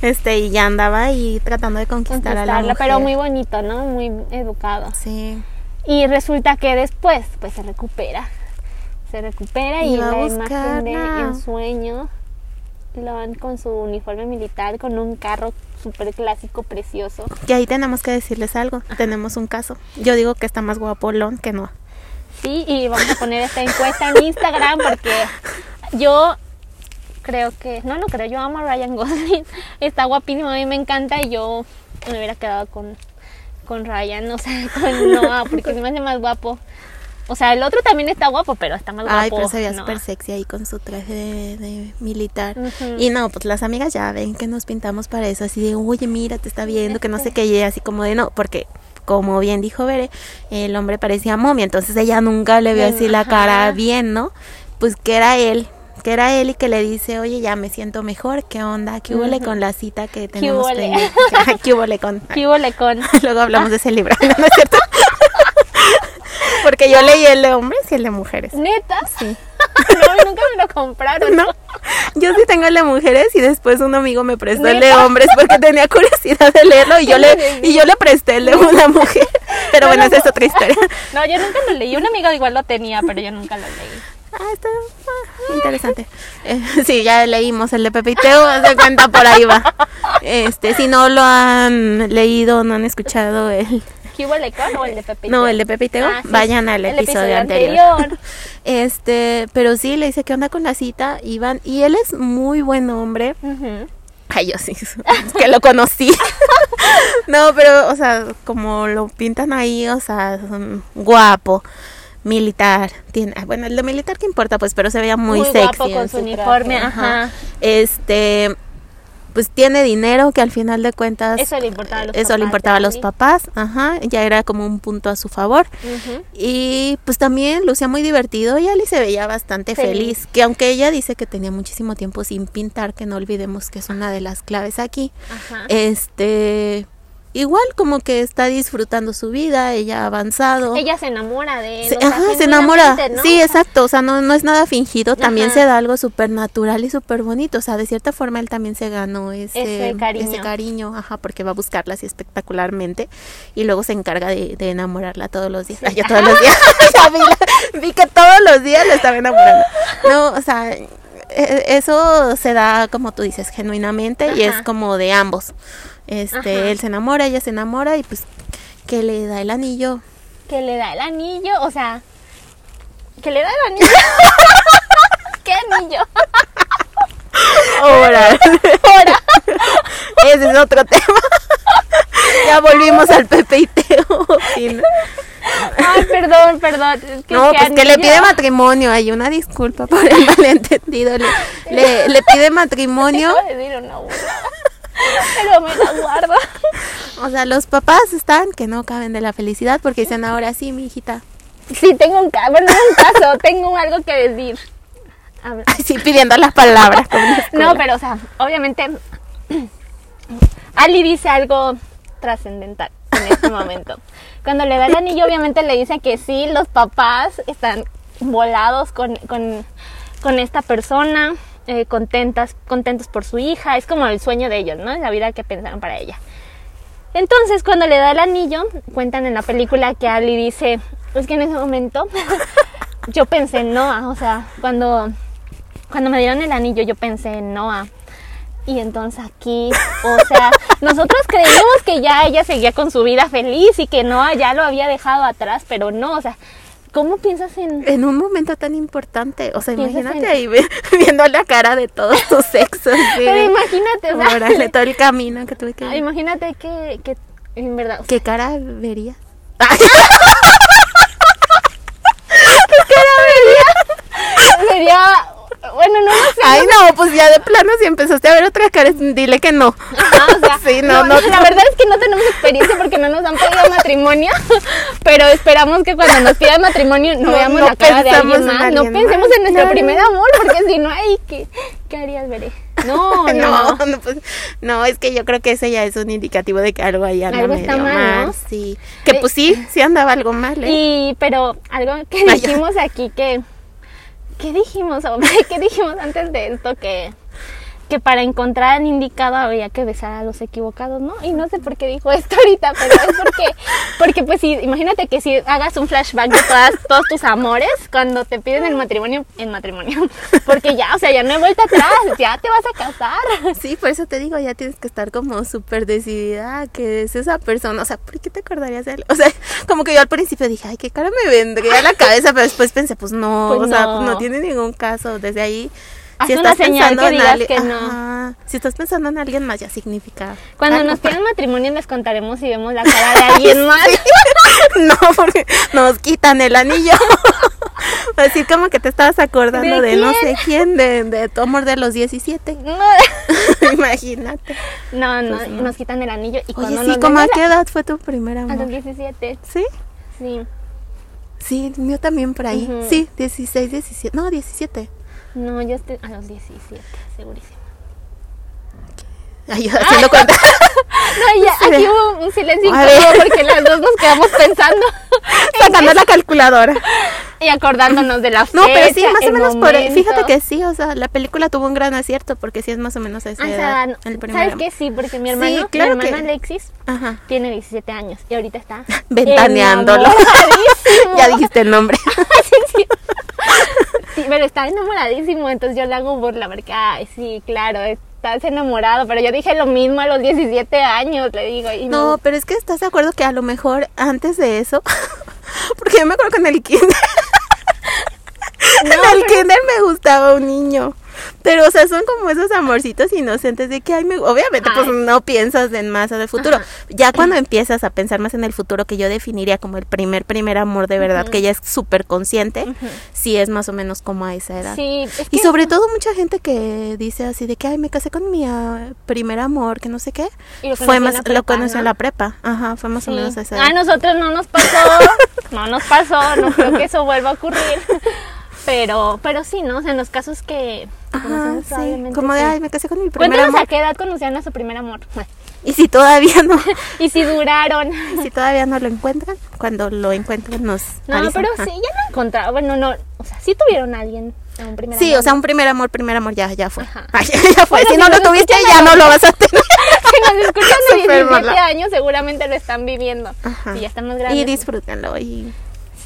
este y ya andaba ahí tratando de conquistar a la Conquistarla, mujer. pero muy bonito no muy educado Sí. Y resulta que después, pues se recupera. Se recupera y, Y la imagen de ensueño lo van con su uniforme militar, con un carro súper clásico, precioso. Y ahí tenemos que decirles algo. Tenemos un caso. Yo digo que está más guapo Lon que no. Sí, y vamos a poner esta encuesta en Instagram porque yo creo que, no, no creo, yo amo a Ryan Gosling. *laughs* Está guapísimo, a mí me encanta y yo me hubiera quedado con, con Ryan, o sea, con Noah, porque se me hace más guapo. O sea, el otro también está guapo, pero está más guapo. Ay, pero se veía Noah. súper sexy ahí con su traje de, de militar. Y no, pues las amigas ya ven que nos pintamos para eso, así de, oye, mira, te está viendo, que no sé qué, y así como de no, porque como bien dijo Bere, el hombre parecía momia, entonces ella nunca le vio así la Ajá. cara bien, ¿no? Pues que era él, que era él y que le dice, oye, ya me siento mejor, ¿qué onda? ¿Qué hubo con la cita que tenemos? *laughs* ¿Qué hubo con? *laughs* ¿Qué hubo con? *laughs* Luego hablamos de ese libro, ¿no, ¿No es cierto? Porque yo leí el de hombres y el de mujeres. ¿Neta? Sí. *laughs* No, nunca me lo compraron. No, yo sí tengo el de mujeres y después un amigo me prestó el de hombres porque tenía *laughs* curiosidad de leerlo y yo ¿Qué le y yo le presté el de una mujer. Pero No, bueno, no, esa es otra historia. *laughs* No, yo nunca lo leí. Un amigo igual lo tenía, pero yo nunca lo leí. Ah, está ah, interesante. Eh, sí, ya leímos el de Pepe y Teo, haz de cuenta por ahí va. Este, si no lo han leído, no han escuchado el ¿Qué hubo con o el de Pepe? y no, Teo? el de Pepe y Teo, Ah, sí, vayan al el episodio, anterior. *laughs* Este, pero sí le dice, "¿Qué onda con la cita?" Iban y él es muy buen hombre. Ujú. Ay, yo sí, es *laughs* que lo conocí. *laughs* no, pero, o sea, como lo pintan ahí, o sea, guapo, militar, tiene, ah, bueno, el de militar que importa, pues, pero se veía muy, Muy sexy. guapo con su traje, uniforme, ajá. Este, pues tiene dinero que al final de cuentas Eso le importaba a los eso papás le importaba a los papás, ajá, ya era como un punto a su favor. Ujú. Y pues también lucía muy divertido y Ali se veía bastante Feliz. feliz. Que aunque ella dice que tenía muchísimo tiempo sin pintar, que no olvidemos que es una de las claves aquí, Ajá. este, igual como que está disfrutando su vida, ella ha avanzado. Ella se enamora de él. Se, o sea, ajá, se enamora. Sí, exacto. O sea, no, no es nada fingido. También se da algo súper natural y súper bonito. O sea, de cierta forma él también se ganó ese, Ese cariño. ese cariño, Ajá, porque va a buscarla así espectacularmente. Y luego se encarga de, de enamorarla todos los días. Ay, yo todos los días. *laughs* Ya vi, la- vi que todos los días la estaba enamorando. No, o sea, e- eso se da, como tú dices, genuinamente. Y es como de ambos. Este, Ajá. él se enamora, ella se enamora y pues que le da el anillo. Que le da el anillo, o sea, que le da el anillo. *laughs* ¿Qué anillo? Ahora. Ese es otro tema. ya volvimos al Pepe y Teo. Ay, perdón, perdón. es que No, pues que le pide matrimonio. Hay una disculpa por el malentendido. Le, le, le pide matrimonio. Decir una. Pero me la guardo. *laughs* O sea, los papás están que no caben de la felicidad porque dicen ahora sí, mi hijita. Sí, tengo un caso. Bueno, no un caso, *laughs* tengo algo que decir. A ver. Ay, sí, pidiendo las palabras. *laughs* No, pero, o sea, obviamente. *clears throat* Ali dice algo trascendental en este momento. Cuando le da el anillo, obviamente le dice que sí, los papás están volados con, con, con esta persona, eh, contentas, contentos por su hija. Es como el sueño de ellos, ¿no? Es la vida que pensaron para ella. Entonces, cuando le da el anillo, cuentan en la película que Ali dice, es que en ese momento *laughs* yo pensé en Noah, o sea, cuando, cuando me dieron el anillo yo pensé en Noah. Y entonces aquí, o sea, *laughs* nosotros creímos que ya ella seguía con su vida feliz y que Noah ya lo había dejado atrás, pero no, o sea, ¿cómo piensas en... En un momento tan importante. O sea, imagínate en- ahí *laughs* viendo la cara de todos tus *laughs* sexos. Pero imagínate, o sea, Órale, *laughs* todo el camino que tuve que imagínate que, que en verdad, ¿Qué cara verías? sería, bueno, no lo sé. Ay, no, pues ya de plano, si empezaste a ver otra cara, dile que no. Ajá, o sea, *laughs* Sí, no, no. La verdad es que no tenemos experiencia porque no nos han pedido matrimonio, *laughs* pero esperamos que cuando nos pidan matrimonio no, No, veamos la cara de alguien en más. No pensemos más, en nuestro primer amor, porque si no, ay, ¿qué, qué harías, Veré? *laughs* No, no. No, pues, no, es que yo creo que ese ya es un indicativo de que algo ahí anda Algo está mal, ¿no? Sí. Que Eh, pues sí, sí andaba algo mal, ¿eh? Y, pero algo que dijimos aquí que. ¿Qué dijimos? *laughs* ¿Qué dijimos antes de esto? Que, que para encontrar al indicado había que besar a los equivocados, ¿no? Y no sé por qué dijo esto ahorita, pero es porque, *laughs* porque pues si, imagínate que si hagas un flashback de todas, todos tus amores cuando te piden el matrimonio, en matrimonio, *laughs* porque ya, o sea, ya no hay vuelta atrás, ya te vas a casar. Sí, por eso te digo, ya tienes que estar como súper decidida que es esa persona. O sea, ¿por qué te acordarías de él? O sea, *laughs* como que yo al principio dije, ay, qué cara me vendría a la cabeza, pero después pensé, pues no, Pues o sea, no. no tiene ningún caso. Desde ahí, Haz una señal que digas que no. Ajá, si estás pensando en alguien más, ya significa. Cuando nos pidan matrimonio les contaremos si vemos la *laughs* cara de alguien más. *laughs* No, porque nos quitan el anillo. Va a decir como que te estabas acordando ¿De de, no sé quién, de, de tu amor de los 17. No, *laughs* Imagínate. no, no, Pues no. nos quitan el anillo y Oye, sí, ¿cómo a qué edad fue tu primer a los amor? 17, ¿Sí? sí. Sí, el mío también por ahí. Sí, 16, 17. No, 17. No, yo estoy a los 17, segurísimo. Ay, haciendo cuenta. *laughs* No, ya, *laughs* Sí. aquí hubo un silencio incómodo porque las dos nos quedamos pensando *laughs* Sacando la calculadora. y acordándonos de la fecha, No, pero sí, más o menos por. Fíjate que sí, o sea, la película tuvo un gran acierto porque sí es más o menos esa o edad. sea, no- el ¿Sabes qué? Sí, porque mi Sí, hermano, claro mi hermano que- Alexis Ajá. tiene 17 años y ahorita está Ventaneándolo. ya dijiste el nombre. Sí, sí. Sí, pero está enamoradísimo, entonces yo le hago burla porque, ay, sí, claro, estás enamorado, pero yo dije lo mismo a los 17 años, le digo. Y No, pero es que estás de acuerdo que a lo mejor antes de eso, *laughs* porque yo me acuerdo que en el kinder, *laughs* en el kinder me gustaba un niño, Pero, o sea, son como esos amorcitos inocentes de que, ay, me... obviamente, pues no piensas en más en el futuro. Ajá. Ya cuando empiezas a pensar más en el futuro, que yo definiría como el primer, primer amor de verdad, que ya es súper consciente, sí es más o menos como a esa edad. Sí, es Y sobre todo mucha gente que dice así de que, ay, me casé con mi ah, primer amor, que no sé qué. Y lo Fue más, lo conocí ¿no? en la prepa. Ajá, fue más o menos a esa A nosotros no nos pasó, *laughs* no nos pasó, no creo que eso vuelva a ocurrir. Pero, pero sí, ¿no? O sea, en los casos que Ajá, sí. Como de, sí. ay, me casé con mi primer Cuéntanos amor. a qué edad conocían a su primer amor. Y si todavía no, *laughs* y si duraron. *laughs* y si todavía no lo encuentran, cuando lo encuentren nos No, avisan. pero Ajá. sí, ya lo encontraron. Bueno, no, o sea, sí tuvieron a alguien en un primer Sí, amor, o sea, un primer amor, primer amor ya, ya fue. *laughs* Ay, ya fue. Bueno, si si no lo tuviste, ya no lo vas a tener. Si nos escuchan de Súper 17 mala. años, seguramente lo están viviendo. Ajá. Y ya están más grandes. Y disfrútenlo y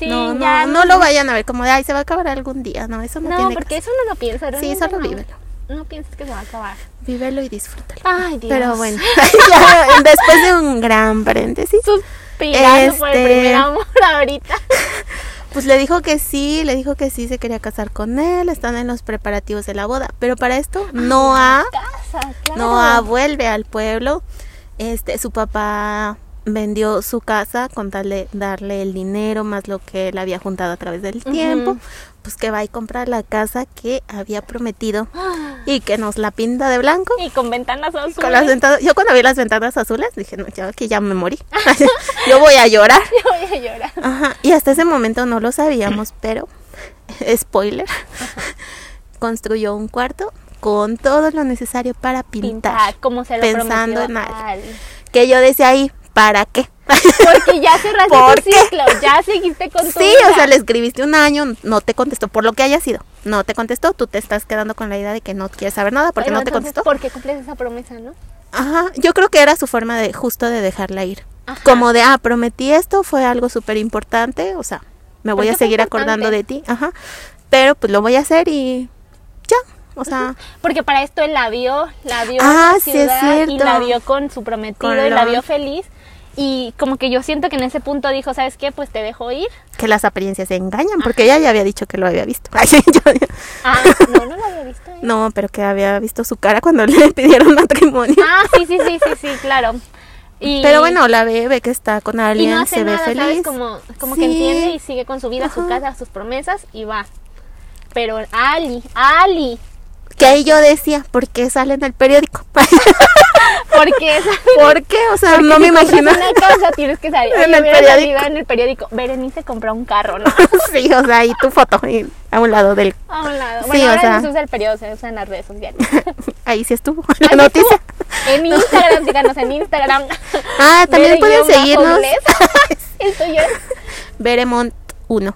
Sí, no, no, no lo vayan a ver como de, ay, se va a acabar algún día. No, eso no, No, tiene porque caso. eso no lo piensas. Sí, realmente solo no. vívelo. No piensas que se va a acabar. Vívelo y disfrútalo. Ay, Dios. Pero bueno, *laughs* *laughs* ya, después de un gran paréntesis, Suspirando por el Este- primer amor ahorita. *laughs* pues le dijo que sí, le dijo que sí se quería casar con él, están en los preparativos de la boda. Pero para esto, Noah, Casa, claro. Noah vuelve al pueblo. Este, su papá vendió su casa con tal de darle el dinero más lo que él había juntado a través del tiempo. Pues que va y compra la casa que había prometido y que nos la pinta de blanco. Y con ventanas azules. Con las ventanas, yo cuando vi las ventanas azules dije, no, ya que ya me morí. *laughs* yo voy a llorar. *laughs* Yo voy a llorar. Ajá, y hasta ese momento no lo sabíamos, pero *laughs* spoiler. Construyó un cuarto con todo lo necesario para pintar. Pintar, como se lo pensando prometió en a algo. Que yo decía ahí, ¿para qué? Porque ya cerraste ¿Por tu ciclo, ya seguiste con tu Sí, vida. o sea, le escribiste un año, no te contestó, por lo que haya sido. No te contestó, tú te estás quedando con la idea de que no quieres saber nada porque no te contestó. ¿Por qué cumples esa promesa, no? Ajá, yo creo que era su forma de justo de dejarla ir. Ajá. Como de, ah, prometí esto, fue algo súper importante, o sea, me voy a seguir acordando de ti, ajá, pero pues lo voy a hacer y ya, o sea, Porque para esto él la vio, la vio Ah, en la sí, es ciudad y la vio con su prometido Con y la vio feliz. Y como que yo siento que en ese punto dijo, ¿sabes qué? Pues te dejo ir. que las apariencias se engañan, porque ella ya había dicho que lo había visto. *laughs* Ay, sí, yo- Ah, no, no lo había visto. ¿eh? no, pero que había visto su cara cuando *laughs* le pidieron matrimonio. Ah, sí, sí, sí, sí, sí, claro. Y, Pero bueno, la ve, ve que está con y alguien, no hace se ve nada, feliz. ¿sabes? Como, como que entiende y sigue con su vida, su Ajá. casa, sus promesas y va. Pero Ali, Ali, Que ahí yo decía, ¿por qué sale en el periódico? *laughs* porque esa ¿Por qué? O sea, no si me imagino. una casa tienes que salir. *laughs* En el periódico. en el periódico. Berenice compró un carro, ¿no? *laughs* sí, o sea, ahí tu foto y a un lado del... A un lado. Sí, Bueno, o ahora sea. no se usa el periódico, se usa en las redes sociales. Ahí sí estuvo la Ahí noticia. estuvo. En Instagram, síganos en Instagram. Ah, también pueden seguirnos. El tuyo es. Veremont 1.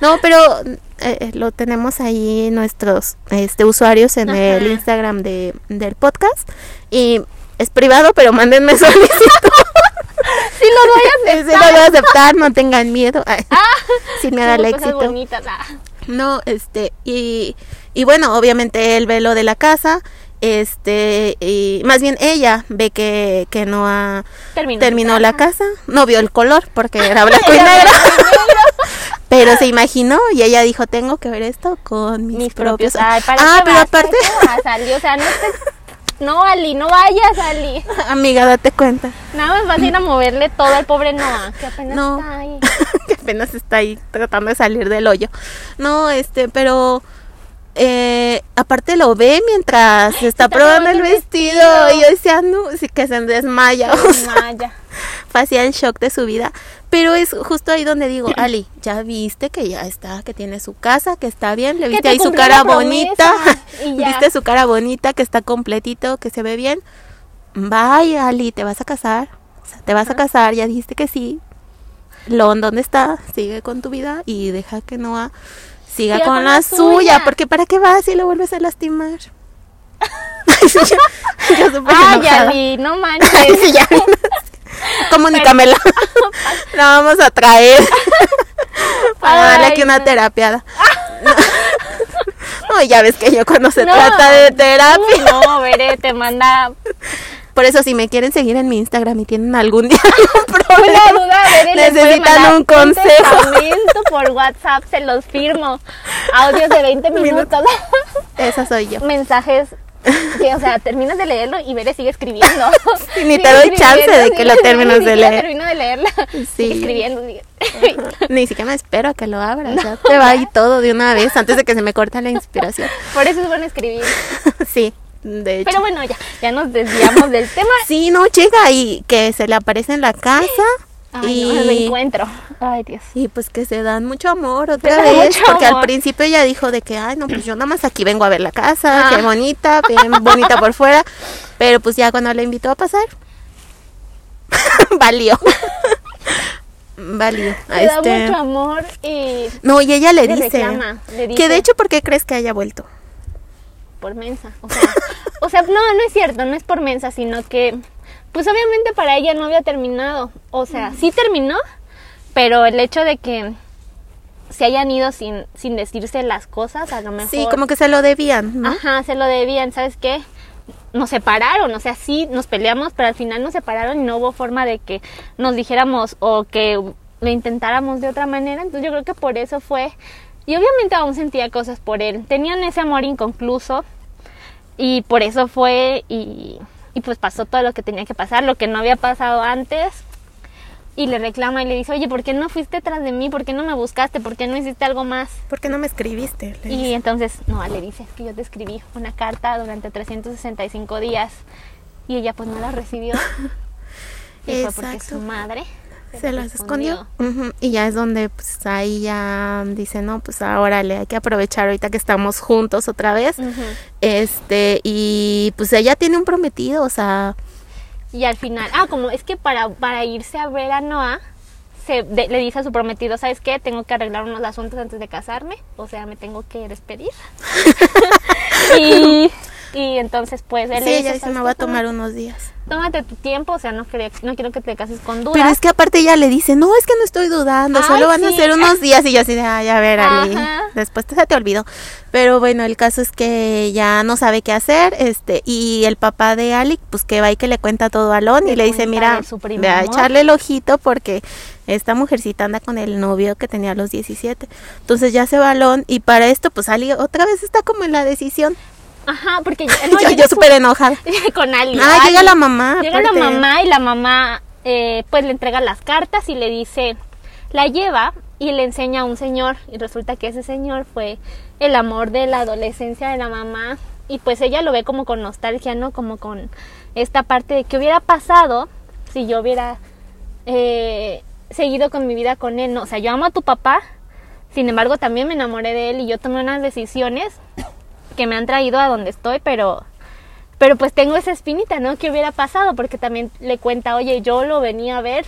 No, pero eh, lo tenemos ahí nuestros este usuarios en Ajá. el Instagram de, del podcast y es privado, pero mándenme *laughs* solicitud. Sí, lo voy a. *laughs* Sí, lo voy a aceptar, no tengan miedo. Ay, *laughs* Ah, me da el éxito. bonitas. ah. No, este, y, y bueno, obviamente él ve lo de la casa, este, y más bien ella ve que, que no ha Terminó. terminó la casa, no vio el color porque era blanco y negro. Pero se imaginó y ella dijo, tengo que ver esto con mis, Mis propios... propios. Ay, ¿para ah, pero vas? aparte. O sea, no estés- No, Ali, no vayas, Ali. *laughs* amiga, date cuenta, Nada más vas a ir a moverle todo al pobre Noah, que apenas No. está ahí. *laughs* que apenas está ahí tratando de salir del hoyo. No, este, pero... Eh, aparte lo ve mientras se está, está probando el probando el vestido, vestido. y yo decía, no, sí que se desmaya. *laughs* o sea, Maya. fue así el shock de su vida. Pero es justo ahí donde digo, *clears throat* Ali, ya viste que ya está, que tiene su casa, que está bien, le viste te ahí su cara bonita, *laughs* viste su cara bonita, que está completito, que se ve bien. Vaya, Ali, te vas a casar. O sea, te vas a casar, ya dijiste que sí. Lon, ¿dónde está? Sigue con tu vida y deja que Noah siga Siga con, con la, la suya. suya. Porque ¿para qué vas si lo vuelves a lastimar? *laughs* yo, yo enojada. Ali, no *laughs* manches. Sí, ya. Comunícamela. *laughs* La vamos a traer. Para darle aquí una no. terapiada. No, ya ves que yo cuando se No. trata de terapia. no, veré, te manda Por eso, si me quieren seguir en mi Instagram y tienen algún *laughs* día algún una problema, duda, les puede necesitan mandar un consejo. por WhatsApp, se los firmo. Audios de 20 *laughs* minutos. Esa soy yo. mensajes o sea, terminas de leerlo y Bere sigue escribiendo. *laughs* Y ni Sigue te doy chance de que lo termines ni de leer. termino de leerla. Sí. Sigue escribiendo. sigue- Ni siquiera me espero a que lo abras. Ya te va ahí todo de una vez antes de que se me corte la inspiración. Por eso es bueno escribir. Sí, de hecho. Pero bueno, ya, ya nos desviamos del *laughs* tema. Sí, no, llega y que se le aparece en la casa. Ay, y, no, reencuentro. Ay, Dios. y pues que se dan mucho amor otra vez. Porque amor. al principio ella dijo de que, ay, no, pues yo nada más aquí vengo a ver la casa, Ah. qué bonita, bien *laughs* bonita por fuera. Pero pues ya cuando la invitó a pasar, *laughs* valió. valió. Le da Este, mucho amor y No, y ella le Le dice, reclama, le que de hecho, ¿por qué crees que haya vuelto? Por mensa. O sea, o sea, no, no es cierto, no es por mensa, sino que, pues obviamente para ella no había terminado. O sea, sí terminó, pero el hecho de que se hayan ido sin, sin decirse las cosas, a lo mejor. Sí, como que se lo debían, ¿no? Ajá, se lo debían, ¿sabes qué? Nos separaron, o sea, sí nos peleamos, pero al final nos separaron y no hubo forma de que nos dijéramos o que lo intentáramos de otra manera. Entonces yo creo que por eso fue. Y obviamente aún sentía cosas por él. Tenían ese amor inconcluso y por eso fue y, y pues pasó todo lo que tenía que pasar, lo que no había pasado antes. Y le reclama y le dice, oye, ¿por qué no fuiste tras de mí? ¿Por qué no me buscaste? ¿Por qué no hiciste algo más? ¿Por qué no me escribiste? Le Y dice. entonces Noah le dice que yo te escribí una carta durante 365 días y ella pues no la recibió. *laughs* y fue porque Exacto. su madre se las escondió. Y ya es donde pues ahí ya dice, no, pues ahora le hay que aprovechar ahorita que estamos juntos otra vez. Este, y pues ella tiene un prometido, o sea, Y al final, ah, como es que para, para irse a ver a Noah, se, de- le dice a su prometido, ¿sabes qué? Tengo que arreglar unos asuntos antes de casarme, o sea, me tengo que despedir. *laughs* *laughs* y, y entonces pues él sí, le dice, ella dice, "¿Sabes me voy a Toma- tomar unos días. Tómate tu tiempo, o sea, no, creo- no quiero que te cases con dudas. Pero es que aparte ella le dice, no, es que no estoy dudando, Ay, solo van a ser unos *laughs* días. Y yo así de, ay, a ver, Ali, Ajá. después te, se te olvidó. Pero bueno, el caso es que ya no sabe qué hacer, este, y el papá de Ali, pues que va y que le cuenta todo a Lon y Le dice, mira, ve a amor". echarle el ojito porque esta mujercita anda con el novio que tenía a los 17. Entonces ya se va Lon y para esto, pues Ali otra vez está como en la decisión. Ajá, porque *laughs* ya- no, yo súper enojada. *laughs* con Ali. Ah, Ali. llega la mamá. Llega la mamá y la mamá eh, pues le entrega las cartas y le dice, la lleva y le enseña a un señor y resulta que ese señor fue el amor de la adolescencia de la mamá y pues ella lo ve como con nostalgia, ¿no? Como con esta parte de qué hubiera pasado si yo hubiera eh, seguido con mi vida con él, ¿no? O sea, yo amo a tu papá, sin embargo también me enamoré de él y yo tomé unas decisiones que me han traído a donde estoy, pero pero pues tengo esa espinita, ¿no? ¿Qué hubiera pasado? Porque también le cuenta, oye, yo lo venía a ver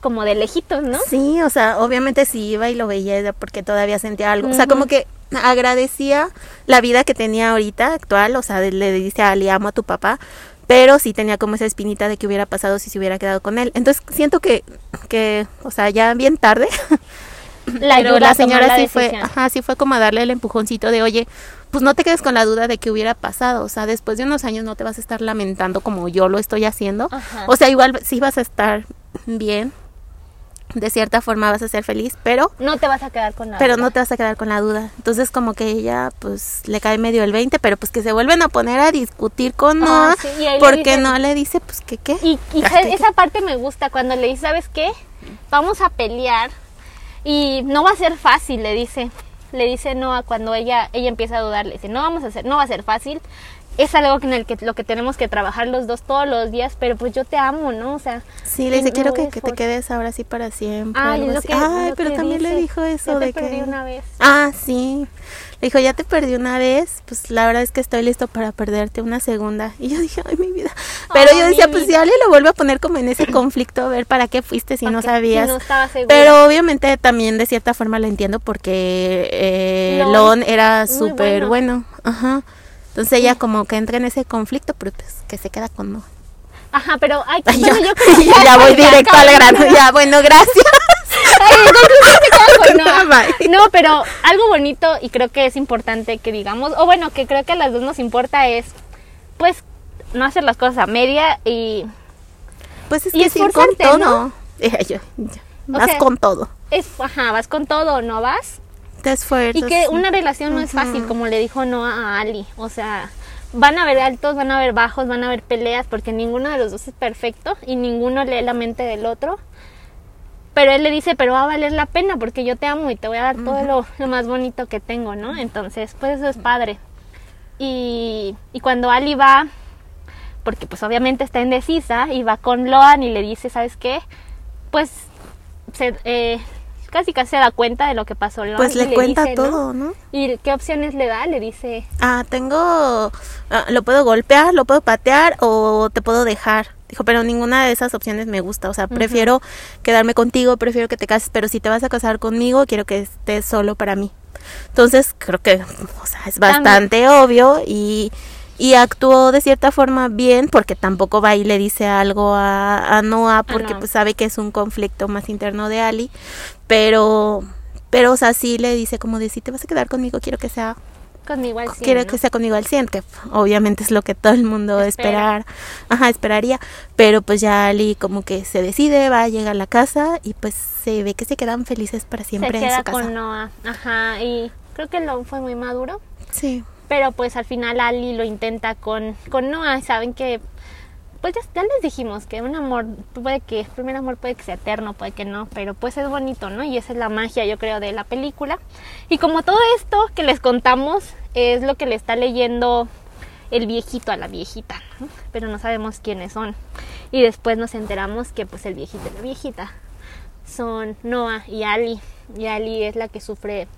como de lejitos, ¿no? Sí, o sea, obviamente sí iba y lo veía porque todavía sentía algo. O sea, como que agradecía la vida que tenía ahorita, actual. O sea, le dice a Ali, amo a tu papá. Pero sí tenía como esa espinita de que hubiera pasado si se hubiera quedado con él. Entonces siento que, que o sea, ya bien tarde. La *laughs* pero la señora la sí fue, ajá, sí fue como a darle el empujoncito de, oye, pues no te quedes con la duda de que hubiera pasado. O sea, después de unos años no te vas a estar lamentando como yo lo estoy haciendo. Ajá. O sea, igual sí vas a estar bien. De cierta forma vas a ser feliz, pero No te vas a quedar con nada. pero no te vas a quedar con la duda. Entonces como que ella pues le cae medio el 20, pero pues que se vuelven a poner a discutir con Ah, Noah sí, ahí le porque no le dice pues que qué. Y, y. ¿qué, esa parte me gusta cuando le dice, ¿sabes qué? Vamos a pelear y no va a ser fácil, le dice. Le dice Noah cuando ella ella empieza a dudar, le dice, "No vamos a hacer, no va a ser fácil." Es algo en el que lo que tenemos que trabajar los dos todos los días, pero pues yo te amo, ¿no? O sea, Sí, le dice, quiero no que, que te quedes ahora sí para siempre. Ay, lo que- Ay, lo pero que también le dijo eso "Ya te de perdí que... una vez. Ah, sí. Le dijo, ya te perdí una vez, pues la verdad es que estoy listo para perderte una segunda. Y yo dije, ay, mi vida. Pero Ay, yo decía, pues si Ale lo vuelve a poner como en ese conflicto, a ver para qué fuiste si ¿Para no sabías. Si no estaba. Pero obviamente también de cierta forma lo entiendo porque eh, Lon, Lon era súper bueno. bueno. Ajá. Entonces ella como que entra en ese conflicto, pero pues que se queda con no. Ajá, pero ay, *laughs* Ay, bueno, yo- yo *laughs* que ya voy directo al grano. Ya, bueno, gracias. *laughs* Ay. No, pero algo bonito y creo que es importante que digamos, o bueno, que creo que a las dos nos importa es, pues, no hacer las cosas a media y Pues es que sí, con todo. ¿no? Eh, yo- ya, O Vas sea, con todo. es, ajá, vas con todo no vas. Y que una relación no es fácil, como le dijo Noah a Ali. O sea, van a haber altos, van a haber bajos, van a haber peleas, porque ninguno de los dos es perfecto y ninguno lee la mente del otro. Pero él le dice, pero va a valer la pena porque yo te amo y te voy a dar todo lo, lo más bonito que tengo, ¿no? Entonces, pues eso es padre. Y, y cuando Ali va, porque pues obviamente está indecisa, y va con Loan y le dice, ¿sabes qué? Pues se, eh, casi casi se da cuenta de lo que pasó. Pues y le cuenta dice, todo, ¿no? ¿Y qué opciones le da? Le dice, Ah, tengo, ah, lo puedo golpear, lo puedo patear o te puedo dejar. Dijo, pero ninguna de esas opciones me gusta. O sea, prefiero quedarme contigo, prefiero que te cases, pero si te vas a casar conmigo, quiero que estés solo para mí. Entonces, creo que, o sea, es bastante obvio y, y actuó de cierta forma bien porque tampoco va y le dice algo a, a Noah porque pues sabe que es un conflicto más interno de Ali, pero, pero, o sea, sí le dice como de si te vas a quedar conmigo, quiero que sea conmigo al 100, quiero ¿no? que sea conmigo al 100, que obviamente es lo que todo el mundo Espera. esperar, ajá, esperaría, pero pues ya Ali como que se decide, va, llega a la casa y pues se ve que se quedan felices para siempre se en queda su casa. con Noah. Ajá, y creo que lo fue muy maduro. Sí. Pero pues al final Ali lo intenta con, con Noah. Saben que, pues ya, ya les dijimos que un amor puede que, el primer amor puede que sea eterno, puede que no, pero pues es bonito, ¿no? Y esa es la magia, yo creo, de la película. Y como todo esto que les contamos es lo que le está leyendo el viejito a la viejita, ¿no? pero no sabemos quiénes son. Y después nos enteramos que pues el viejito y la viejita son Noah y Ali. Y Ali es la que sufre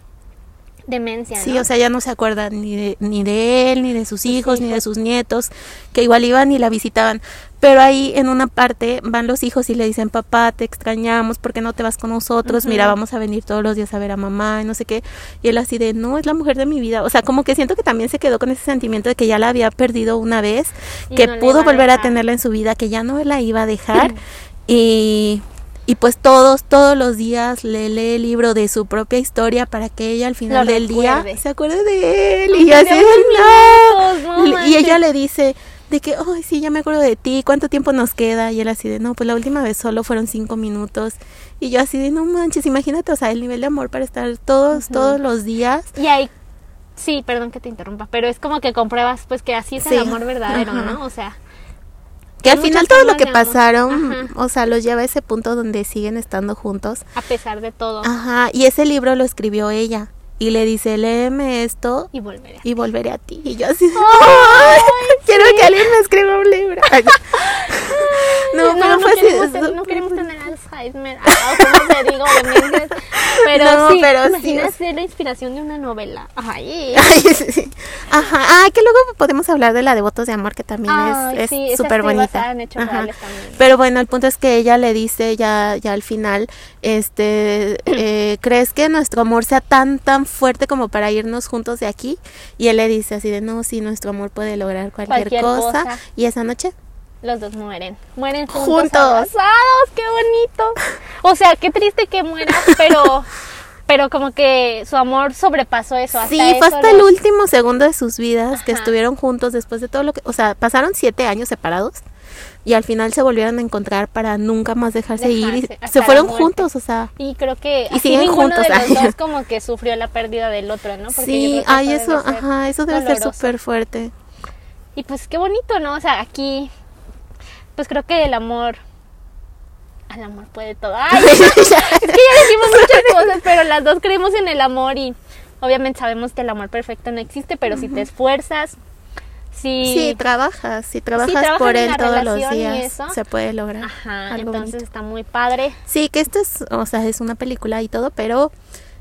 demencia, Sí, o sea, ya no se acuerda ni de, ni de él, ni de sus hijos, ni de sus nietos, que igual iban y la visitaban. Pero ahí en una parte van los hijos y le dicen, papá, te extrañamos, ¿por qué no te vas con nosotros? Mira, vamos a venir todos los días a ver a mamá y no sé qué. Y él así de, no, es la mujer de mi vida. O sea, como que siento que también se quedó con ese sentimiento de que ya la había perdido una vez, Y que no pudo a volver a tenerla en su vida, que ya no la iba a dejar. *clears throat* y... Y pues todos, todos los días le lee el libro de su propia historia para que ella al final Lo del día se acuerde de él. Y así no. minutos, Y ella le dice de que, ay, sí, ya me acuerdo de ti, ¿cuánto tiempo nos queda? Y él así de, no, pues la última vez solo fueron cinco minutos. Y yo así de, no manches, imagínate, o sea, el nivel de amor para estar todos, todos los días. Y ahí, sí, perdón que te interrumpa, pero es como que compruebas pues que así es Sí, el amor verdadero. ¿no? O sea, Que al final todo lo que pasaron, Ajá. o sea, los lleva a ese punto donde siguen estando juntos. a pesar de todo, Ajá, y ese libro lo escribió ella. Y le dice, léeme esto y volveré. y volveré a ti. Y yo así, "Ay, quiero que alguien me escriba un libro. *laughs* no, pero no, fue así, queremos, ten- no queremos tener Alzheimer, o como te digo, demencias, pero No, sí, pero ser la inspiración de una novela. Ay, Ay, sí. Ajá, ah, que luego podemos hablar de la de Votos de Amor, que también es- súper bonita. Ajá. Pero bueno, el punto es que ella le dice ya, ya al final, este, *clears throat* eh, ¿crees que nuestro amor sea tan, tan fuerte como para irnos juntos de aquí? Y él le dice así de, no, sí, nuestro amor puede lograr cualquier, Cualquier cosa. cosa. Y esa noche, Los dos mueren. Mueren juntos. Juntos. abrazados, qué bonito. O sea, qué triste que mueran, *laughs* pero pero como que su amor sobrepasó eso. Hasta sí, fue hasta el último segundo de sus vidas que estuvieron juntos después de todo lo que, o sea, pasaron siete años separados. Y al final se volvieron a encontrar para nunca más dejarse, ir y Dejarse, hasta se fueron juntos, o sea, Y creo que Y siguen ninguno juntos, de los *laughs* dos como que sufrió la pérdida del otro, ¿no? Porque sí, ay, eso, ajá, eso debe ser súper fuerte. Y pues qué bonito, ¿no? O sea, aquí, pues creo que el amor, al amor puede todo. *laughs* Ay, es que ya decimos muchas cosas, pero las dos creemos en el amor y obviamente sabemos que el amor perfecto no existe, pero si te esfuerzas, si... Sí, trabajas, si trabajas trabajas por él todos los días, eso. se puede lograr. Ajá, algo entonces bonito. está muy padre. Sí, que esto es, o sea, es una película y todo, pero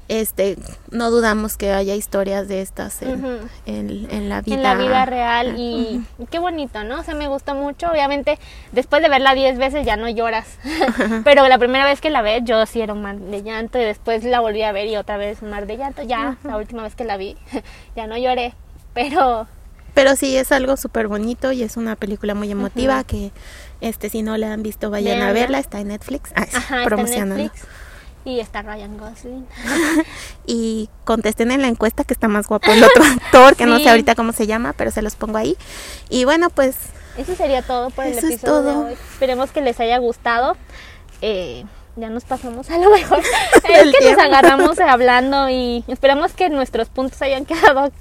este no dudamos que haya historias de estas en, en- en la vida. en la vida real y qué bonito, ¿no? O sea, me gustó mucho. Obviamente, después de verla 10 veces ya no lloras. *laughs* *laughs* Pero la primera vez que la ves, yo sí era un mar de llanto y después la volví a ver y otra vez un mar de llanto. Ya, la última vez que la vi, *laughs* ya no lloré. Pero Pero sí es algo súper bonito y es una película muy emotiva que este si no la han visto vayan a verla, está en Netflix, sí, ajá, está en promocionando. Netflix y está Ryan Gosling. *laughs* Y contesten en la encuesta que está más guapo el otro *laughs* actor, que no sé ahorita cómo se llama, pero se los pongo ahí. Y bueno, pues Eso sería todo por el es episodio todo. de hoy. Esperemos que les haya gustado. Eh, ya nos pasamos a lo mejor. *laughs* es que tiempo. nos agarramos hablando y esperamos que nuestros puntos hayan quedado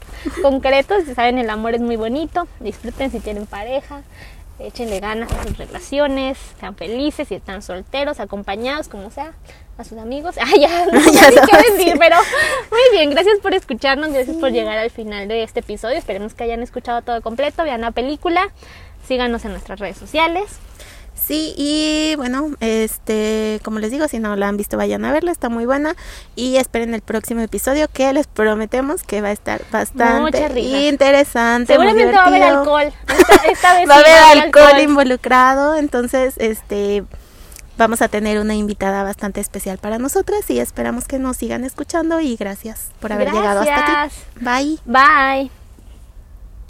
concretos. Ya saben, el amor es muy bonito. Disfruten si tienen pareja. Échenle ganas a sus relaciones. Sean felices si están solteros, acompañados, como sea. A sus amigos. *laughs* Ah, ya, no Ya *laughs* ni qué decir, pero muy bien. Gracias por escucharnos. Gracias por llegar al final de este episodio. Esperemos que hayan escuchado todo completo. Vean la película. Síganos en nuestras redes sociales. Sí, y bueno, este, como les digo, si no la han visto, vayan a verla, está muy buena. Y esperen el próximo episodio que les prometemos que va a estar bastante interesante. muy Seguramente va a haber alcohol. Esta, esta vez *laughs* Va a haber alcohol involucrado, entonces, este, vamos a tener una invitada bastante especial para nosotras y esperamos que nos sigan escuchando y gracias por haber llegado hasta aquí. Bye. Bye.